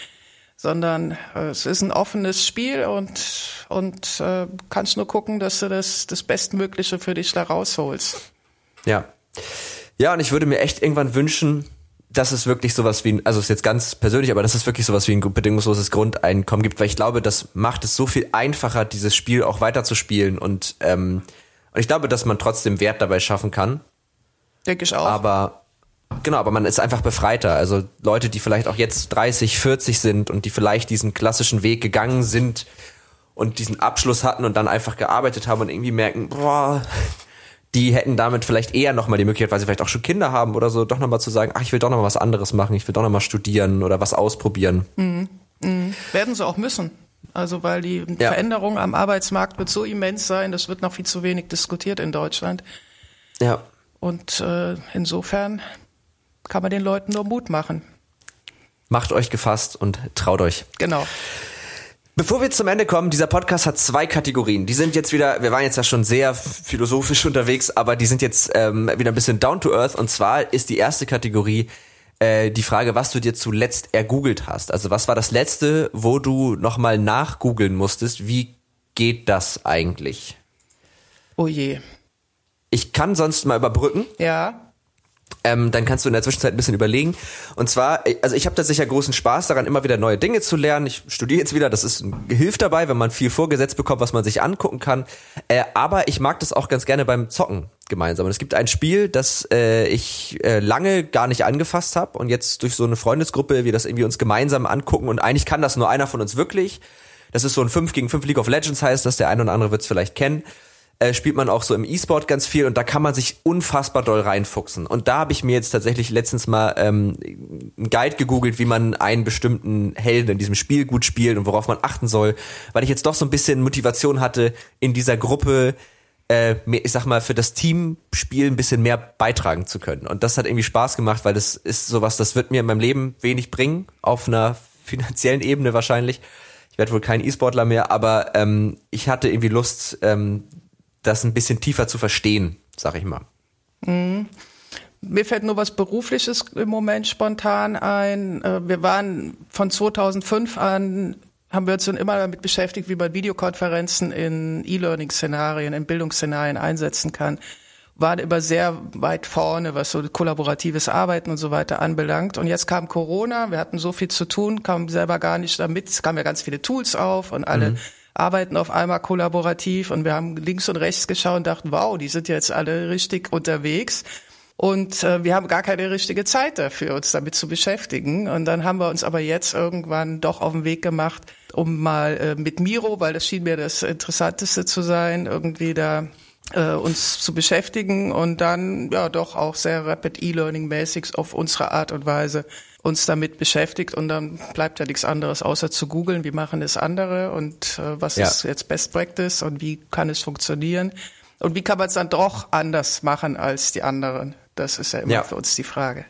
sondern äh, es ist ein offenes Spiel und, und äh, kannst nur gucken, dass du das, das Bestmögliche für dich da rausholst. Ja. Ja, und ich würde mir echt irgendwann wünschen, dass es wirklich sowas wie ein, also ist jetzt ganz persönlich, aber dass es wirklich sowas wie ein bedingungsloses Grundeinkommen gibt, weil ich glaube, das macht es so viel einfacher, dieses Spiel auch weiterzuspielen und, ähm, und ich glaube, dass man trotzdem Wert dabei schaffen kann. Denke ich auch. Aber Genau, aber man ist einfach befreiter. Also Leute, die vielleicht auch jetzt 30, 40 sind und die vielleicht diesen klassischen Weg gegangen sind und diesen Abschluss hatten und dann einfach gearbeitet haben und irgendwie merken, boah, die hätten damit vielleicht eher nochmal die Möglichkeit, weil sie vielleicht auch schon Kinder haben oder so, doch nochmal zu sagen, ach, ich will doch nochmal was anderes machen, ich will doch nochmal studieren oder was ausprobieren. Mhm. Mhm. Werden sie auch müssen. Also weil die ja. Veränderung am Arbeitsmarkt wird so immens sein, das wird noch viel zu wenig diskutiert in Deutschland. Ja. Und äh, insofern kann man den Leuten nur Mut machen. Macht euch gefasst und traut euch. Genau. Bevor wir zum Ende kommen, dieser Podcast hat zwei Kategorien. Die sind jetzt wieder, wir waren jetzt ja schon sehr philosophisch unterwegs, aber die sind jetzt ähm, wieder ein bisschen down to earth. Und zwar ist die erste Kategorie äh, die Frage, was du dir zuletzt ergoogelt hast. Also was war das letzte, wo du nochmal nachgoogeln musstest? Wie geht das eigentlich? Oh je. Ich kann sonst mal überbrücken. Ja. Ähm, dann kannst du in der Zwischenzeit ein bisschen überlegen. Und zwar, äh, also ich habe tatsächlich großen Spaß daran, immer wieder neue Dinge zu lernen. Ich studiere jetzt wieder, das ist hilft dabei, wenn man viel vorgesetzt bekommt, was man sich angucken kann. Äh, aber ich mag das auch ganz gerne beim Zocken gemeinsam. Und es gibt ein Spiel, das äh, ich äh, lange gar nicht angefasst habe und jetzt durch so eine Freundesgruppe, wir das irgendwie uns gemeinsam angucken und eigentlich kann das nur einer von uns wirklich. Das ist so ein 5 gegen 5 League of Legends heißt das, der eine oder andere wird es vielleicht kennen äh, spielt man auch so im E-Sport ganz viel und da kann man sich unfassbar doll reinfuchsen. Und da habe ich mir jetzt tatsächlich letztens mal ähm, einen Guide gegoogelt, wie man einen bestimmten Helden in diesem Spiel gut spielt und worauf man achten soll, weil ich jetzt doch so ein bisschen Motivation hatte, in dieser Gruppe äh, ich sag mal, für das Teamspiel ein bisschen mehr beitragen zu können. Und das hat irgendwie Spaß gemacht, weil das ist sowas, das wird mir in meinem Leben wenig bringen, auf einer finanziellen Ebene wahrscheinlich. Ich werde wohl kein E-Sportler mehr, aber ähm, ich hatte irgendwie Lust, ähm, das ein bisschen tiefer zu verstehen, sag ich mal. Mhm. Mir fällt nur was Berufliches im Moment spontan ein. Äh, wir waren von 2005 an, haben wir uns schon immer damit beschäftigt, wie man Videokonferenzen in E-Learning-Szenarien, in Bildungsszenarien einsetzen kann. Waren immer sehr weit vorne, was so kollaboratives Arbeiten und so weiter anbelangt. Und jetzt kam Corona, wir hatten so viel zu tun, kamen selber gar nicht damit. Es kamen ja ganz viele Tools auf und alle mhm arbeiten auf einmal kollaborativ und wir haben links und rechts geschaut und dachten, wow, die sind jetzt alle richtig unterwegs. Und äh, wir haben gar keine richtige Zeit dafür, uns damit zu beschäftigen. Und dann haben wir uns aber jetzt irgendwann doch auf den Weg gemacht, um mal äh, mit Miro, weil das schien mir das Interessanteste zu sein, irgendwie da äh, uns zu beschäftigen und dann ja doch auch sehr Rapid E-Learning mäßig auf unsere Art und Weise uns damit beschäftigt und dann bleibt ja nichts anderes, außer zu googeln, wie machen es andere und äh, was ja. ist jetzt Best Practice und wie kann es funktionieren und wie kann man es dann doch anders machen als die anderen. Das ist ja immer ja. für uns die Frage.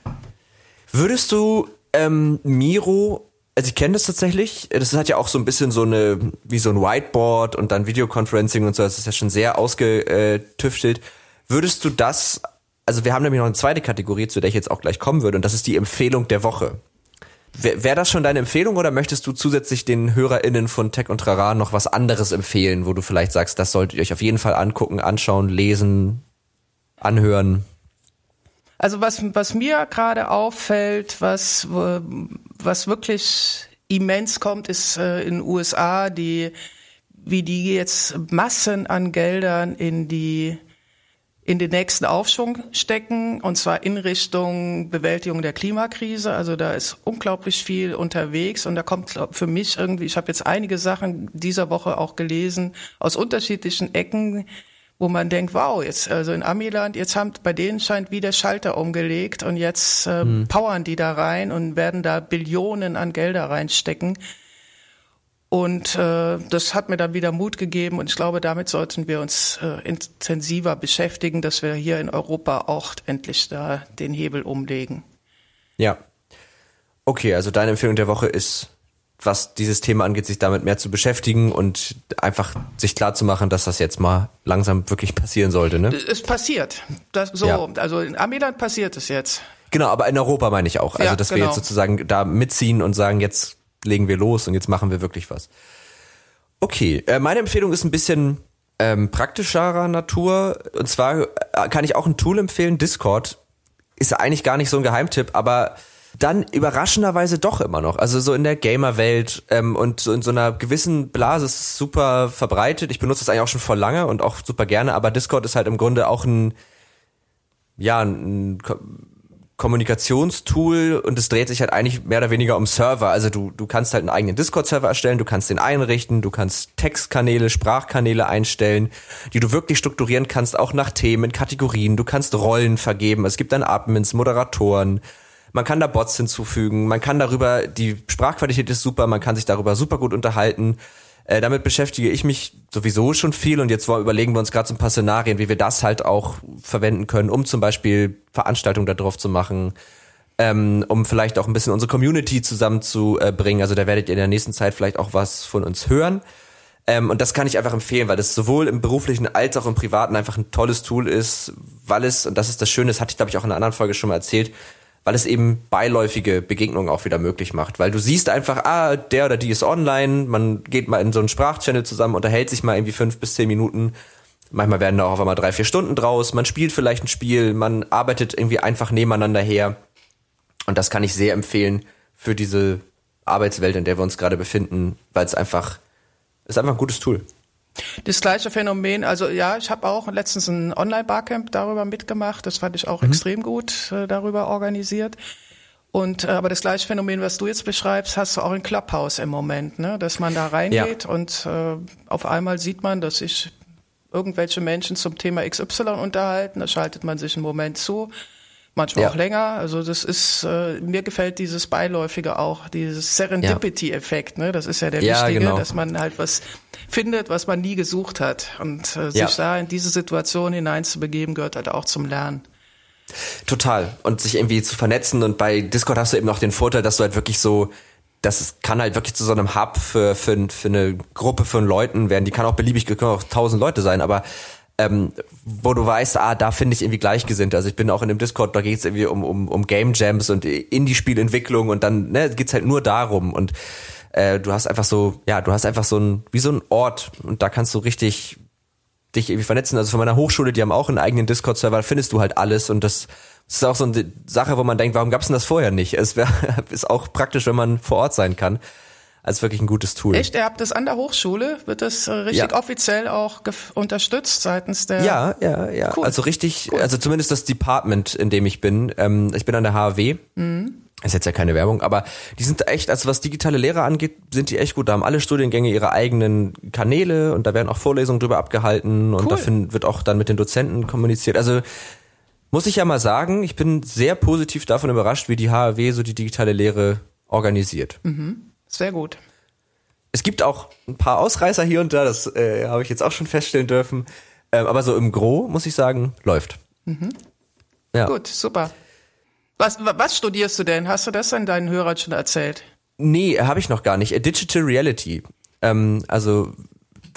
Würdest du ähm, Miro also ich kenne das tatsächlich. Das hat ja auch so ein bisschen so eine, wie so ein Whiteboard und dann Videoconferencing und so. Das ist ja schon sehr ausgetüftelt. Würdest du das, also wir haben nämlich noch eine zweite Kategorie, zu der ich jetzt auch gleich kommen würde, und das ist die Empfehlung der Woche. Wäre wär das schon deine Empfehlung oder möchtest du zusätzlich den HörerInnen von Tech und Trara noch was anderes empfehlen, wo du vielleicht sagst, das solltet ihr euch auf jeden Fall angucken, anschauen, lesen, anhören? Also was, was mir gerade auffällt, was, was wirklich immens kommt, ist äh, in den USA, die, wie die jetzt Massen an Geldern in die in den nächsten Aufschwung stecken, und zwar in Richtung Bewältigung der Klimakrise. Also da ist unglaublich viel unterwegs und da kommt für mich irgendwie, ich habe jetzt einige Sachen dieser Woche auch gelesen aus unterschiedlichen Ecken, wo man denkt, wow, jetzt also in Amiland, jetzt haben bei denen scheint wieder Schalter umgelegt und jetzt äh, hm. powern die da rein und werden da Billionen an Gelder reinstecken. Und äh, das hat mir dann wieder Mut gegeben und ich glaube, damit sollten wir uns äh, intensiver beschäftigen, dass wir hier in Europa auch endlich da den Hebel umlegen. Ja. Okay, also deine Empfehlung der Woche ist, was dieses Thema angeht, sich damit mehr zu beschäftigen und einfach sich klar zu machen, dass das jetzt mal langsam wirklich passieren sollte, ne? Es passiert. Das, so, ja. also in Amiland passiert es jetzt. Genau, aber in Europa meine ich auch. Also, ja, dass genau. wir jetzt sozusagen da mitziehen und sagen, jetzt legen wir los und jetzt machen wir wirklich was. Okay, äh, meine Empfehlung ist ein bisschen ähm, praktischerer Natur. Und zwar äh, kann ich auch ein Tool empfehlen, Discord. Ist eigentlich gar nicht so ein Geheimtipp, aber dann überraschenderweise doch immer noch. Also so in der Gamer-Welt ähm, und so in so einer gewissen Blase ist es super verbreitet. Ich benutze das eigentlich auch schon vor lange und auch super gerne, aber Discord ist halt im Grunde auch ein, ja, ein Kommunikationstool und es dreht sich halt eigentlich mehr oder weniger um Server. Also du, du kannst halt einen eigenen Discord-Server erstellen, du kannst den einrichten, du kannst Textkanäle, Sprachkanäle einstellen, die du wirklich strukturieren kannst, auch nach Themen, Kategorien. Du kannst Rollen vergeben. Es gibt dann Admins, Moderatoren. Man kann da Bots hinzufügen. Man kann darüber, die Sprachqualität ist super, man kann sich darüber super gut unterhalten. Äh, damit beschäftige ich mich sowieso schon viel und jetzt überlegen wir uns gerade so ein paar Szenarien, wie wir das halt auch verwenden können, um zum Beispiel Veranstaltungen da drauf zu machen, ähm, um vielleicht auch ein bisschen unsere Community zusammenzubringen. Also da werdet ihr in der nächsten Zeit vielleicht auch was von uns hören. Ähm, und das kann ich einfach empfehlen, weil das sowohl im beruflichen als auch im privaten einfach ein tolles Tool ist, weil es, und das ist das Schöne, das hatte ich glaube ich auch in einer anderen Folge schon mal erzählt, weil es eben beiläufige Begegnungen auch wieder möglich macht. Weil du siehst einfach, ah, der oder die ist online, man geht mal in so einen Sprachchannel zusammen, unterhält sich mal irgendwie fünf bis zehn Minuten. Manchmal werden da auch auf einmal drei, vier Stunden draus. Man spielt vielleicht ein Spiel, man arbeitet irgendwie einfach nebeneinander her. Und das kann ich sehr empfehlen für diese Arbeitswelt, in der wir uns gerade befinden, weil es einfach, ist einfach ein gutes Tool. Das gleiche Phänomen, also ja, ich habe auch letztens ein Online-Barcamp darüber mitgemacht. Das fand ich auch mhm. extrem gut äh, darüber organisiert. Und äh, aber das gleiche Phänomen, was du jetzt beschreibst, hast du auch in Clubhouse im Moment, ne? Dass man da reingeht ja. und äh, auf einmal sieht man, dass sich irgendwelche Menschen zum Thema XY unterhalten. Da schaltet man sich einen Moment zu manchmal ja. auch länger. Also das ist, äh, mir gefällt dieses Beiläufige auch, dieses Serendipity-Effekt, ne? Das ist ja der ja, wichtige, genau. dass man halt was findet, was man nie gesucht hat. Und äh, sich ja. da in diese Situation hineinzubegeben, gehört halt auch zum Lernen. Total. Und sich irgendwie zu vernetzen. Und bei Discord hast du eben noch den Vorteil, dass du halt wirklich so das kann halt wirklich zu so einem Hub für, für, für eine Gruppe von Leuten werden. Die kann auch beliebig, können auch tausend Leute sein, aber ähm, wo du weißt, ah, da finde ich irgendwie Gleichgesinnte. Also ich bin auch in dem Discord, da geht es irgendwie um, um, um Game Jams und Indie-Spielentwicklung und dann ne, geht's halt nur darum. Und äh, du hast einfach so, ja, du hast einfach so ein, wie so ein Ort und da kannst du richtig dich irgendwie vernetzen. Also von meiner Hochschule, die haben auch einen eigenen Discord-Server, findest du halt alles und das, ist auch so eine Sache, wo man denkt, warum gab's denn das vorher nicht? Es wäre ist auch praktisch, wenn man vor Ort sein kann als wirklich ein gutes Tool. Echt? Ihr habt das an der Hochschule? Wird das äh, richtig ja. offiziell auch unterstützt seitens der? Ja, ja, ja. Cool. Also richtig, cool. also zumindest das Department, in dem ich bin. Ähm, ich bin an der HAW. Mhm. Ist jetzt ja keine Werbung, aber die sind echt, also was digitale Lehre angeht, sind die echt gut. Da haben alle Studiengänge ihre eigenen Kanäle und da werden auch Vorlesungen drüber abgehalten und cool. da wird auch dann mit den Dozenten kommuniziert. Also muss ich ja mal sagen, ich bin sehr positiv davon überrascht, wie die HAW so die digitale Lehre organisiert. Mhm. Sehr gut. Es gibt auch ein paar Ausreißer hier und da, das äh, habe ich jetzt auch schon feststellen dürfen. Ähm, aber so im Gro, muss ich sagen, läuft. Mhm. Ja. Gut, super. Was, was studierst du denn? Hast du das an deinen Hörern schon erzählt? Nee, habe ich noch gar nicht. Digital Reality. Ähm, also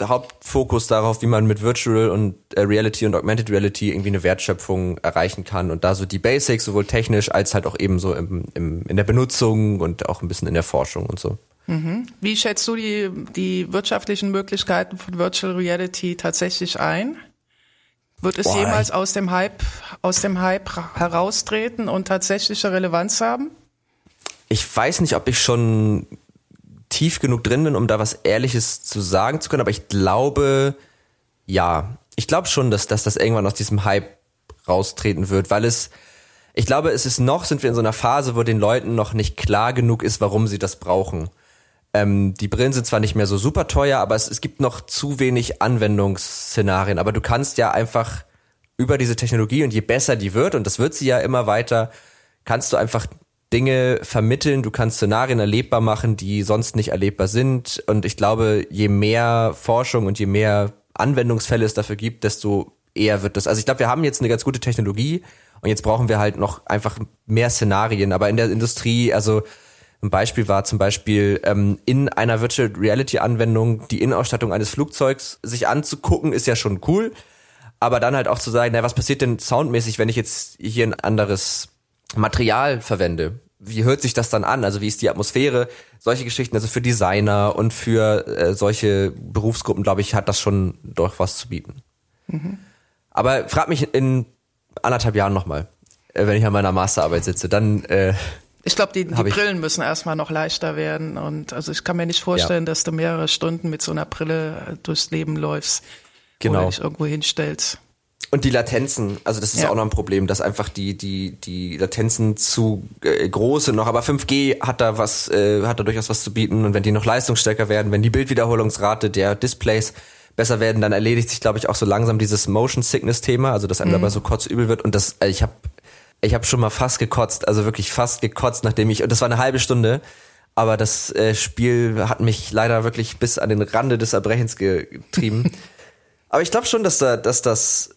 Hauptfokus darauf, wie man mit Virtual und äh, Reality und Augmented Reality irgendwie eine Wertschöpfung erreichen kann und da so die Basics, sowohl technisch als halt auch eben so im, im, in der Benutzung und auch ein bisschen in der Forschung und so. Mhm. Wie schätzt du die, die wirtschaftlichen Möglichkeiten von Virtual Reality tatsächlich ein? Wird es Boah, jemals aus dem Hype, aus dem Hype heraustreten und tatsächliche Relevanz haben? Ich weiß nicht, ob ich schon tief genug drin bin, um da was Ehrliches zu sagen zu können, aber ich glaube, ja, ich glaube schon, dass, dass das irgendwann aus diesem Hype raustreten wird, weil es, ich glaube, es ist noch, sind wir in so einer Phase, wo den Leuten noch nicht klar genug ist, warum sie das brauchen. Ähm, die Brillen sind zwar nicht mehr so super teuer, aber es, es gibt noch zu wenig Anwendungsszenarien. Aber du kannst ja einfach über diese Technologie und je besser die wird, und das wird sie ja immer weiter, kannst du einfach Dinge vermitteln, du kannst Szenarien erlebbar machen, die sonst nicht erlebbar sind. Und ich glaube, je mehr Forschung und je mehr Anwendungsfälle es dafür gibt, desto eher wird das. Also ich glaube, wir haben jetzt eine ganz gute Technologie und jetzt brauchen wir halt noch einfach mehr Szenarien. Aber in der Industrie, also ein Beispiel war zum Beispiel ähm, in einer Virtual Reality Anwendung die Innenausstattung eines Flugzeugs sich anzugucken, ist ja schon cool. Aber dann halt auch zu sagen, na, was passiert denn soundmäßig, wenn ich jetzt hier ein anderes Material verwende? Wie hört sich das dann an? Also wie ist die Atmosphäre? Solche Geschichten, also für Designer und für äh, solche Berufsgruppen, glaube ich, hat das schon doch was zu bieten. Mhm. Aber frag mich in anderthalb Jahren nochmal, äh, wenn ich an meiner Masterarbeit sitze, dann äh, ich glaube, die, die Brillen müssen erstmal noch leichter werden. Und also ich kann mir nicht vorstellen, ja. dass du mehrere Stunden mit so einer Brille durchs Leben läufst genau. oder dich irgendwo hinstellst. Und die Latenzen, also das ist ja. auch noch ein Problem, dass einfach die die die Latenzen zu äh, groß sind noch. Aber 5G hat da was, äh, hat da durchaus was zu bieten. Und wenn die noch leistungsstärker werden, wenn die Bildwiederholungsrate der Displays besser werden, dann erledigt sich, glaube ich, auch so langsam dieses Motion Sickness Thema, also dass einem mhm. dabei so kotzübel wird. Und das, äh, ich habe ich habe schon mal fast gekotzt, also wirklich fast gekotzt, nachdem ich, und das war eine halbe Stunde, aber das äh, Spiel hat mich leider wirklich bis an den Rande des Erbrechens getrieben. aber ich glaube schon, dass da, dass das,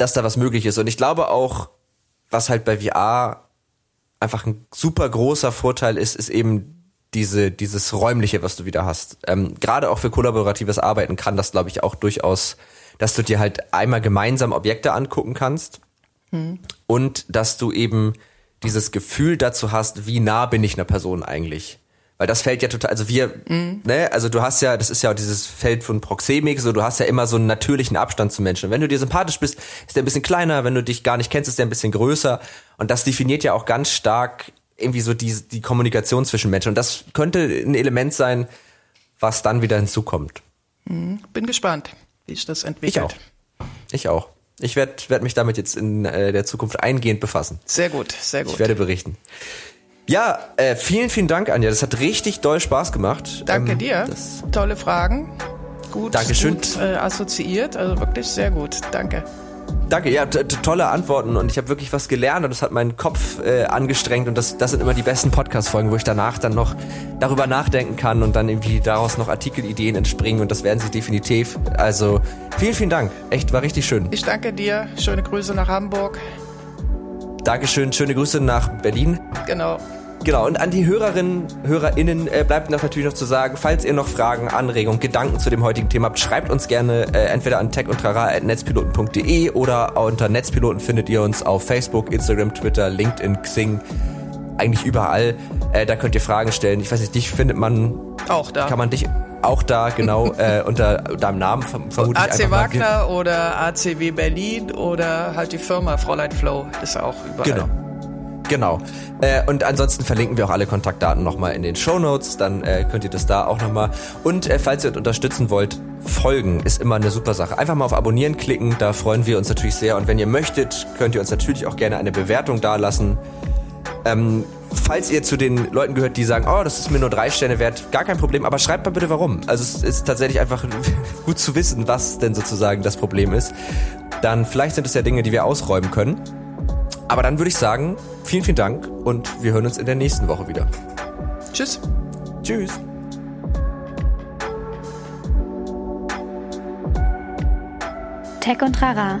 dass da was möglich ist. Und ich glaube auch, was halt bei VR einfach ein super großer Vorteil ist, ist eben diese, dieses räumliche, was du wieder hast. Ähm, Gerade auch für kollaboratives Arbeiten kann das, glaube ich, auch durchaus, dass du dir halt einmal gemeinsam Objekte angucken kannst und dass du eben dieses Gefühl dazu hast, wie nah bin ich einer Person eigentlich. Weil das fällt ja total, also wir, mhm. ne, also du hast ja, das ist ja auch dieses Feld von Proxemik, so du hast ja immer so einen natürlichen Abstand zu Menschen. Und wenn du dir sympathisch bist, ist der ein bisschen kleiner, wenn du dich gar nicht kennst, ist der ein bisschen größer. Und das definiert ja auch ganz stark irgendwie so die, die Kommunikation zwischen Menschen. Und das könnte ein Element sein, was dann wieder hinzukommt. Mhm. Bin gespannt, wie sich das entwickelt. Ich auch. Ich auch. Ich werde werd mich damit jetzt in äh, der Zukunft eingehend befassen. Sehr gut, sehr gut. Ich werde berichten. Ja, äh, vielen, vielen Dank, Anja. Das hat richtig doll Spaß gemacht. Danke ähm, dir. Tolle Fragen. Gut, Dankeschön. gut äh, assoziiert. Also wirklich sehr gut. Danke. Danke, ja, tolle Antworten und ich habe wirklich was gelernt und das hat meinen Kopf äh, angestrengt und das, das sind immer die besten Podcast-Folgen, wo ich danach dann noch darüber nachdenken kann und dann irgendwie daraus noch Artikelideen entspringen und das werden sie definitiv. Also vielen, vielen Dank. Echt, war richtig schön. Ich danke dir. Schöne Grüße nach Hamburg. Dankeschön, schöne Grüße nach Berlin. Genau. Genau, und an die Hörerinnen, HörerInnen äh, bleibt noch natürlich noch zu sagen, falls ihr noch Fragen, Anregungen, Gedanken zu dem heutigen Thema habt, schreibt uns gerne äh, entweder an techundtrara.netzpiloten.de oder unter Netzpiloten findet ihr uns auf Facebook, Instagram, Twitter, LinkedIn, Xing, eigentlich überall. Äh, da könnt ihr Fragen stellen. Ich weiß nicht, dich findet man... Auch da. Kann man dich auch da, genau, äh, unter deinem Namen vermutlich AC Wagner oder ACW Berlin oder halt die Firma Fräulein Flow ist auch überall. Genau. Genau. Äh, und ansonsten verlinken wir auch alle Kontaktdaten nochmal in den Show Notes. Dann äh, könnt ihr das da auch nochmal. Und äh, falls ihr uns unterstützen wollt, folgen ist immer eine super Sache. Einfach mal auf Abonnieren klicken, da freuen wir uns natürlich sehr. Und wenn ihr möchtet, könnt ihr uns natürlich auch gerne eine Bewertung dalassen. Ähm, falls ihr zu den Leuten gehört, die sagen, oh, das ist mir nur drei Sterne wert, gar kein Problem, aber schreibt mal bitte warum. Also es ist tatsächlich einfach gut zu wissen, was denn sozusagen das Problem ist. Dann vielleicht sind es ja Dinge, die wir ausräumen können. Aber dann würde ich sagen, vielen, vielen Dank und wir hören uns in der nächsten Woche wieder. Tschüss. Tschüss. Tech und Rara,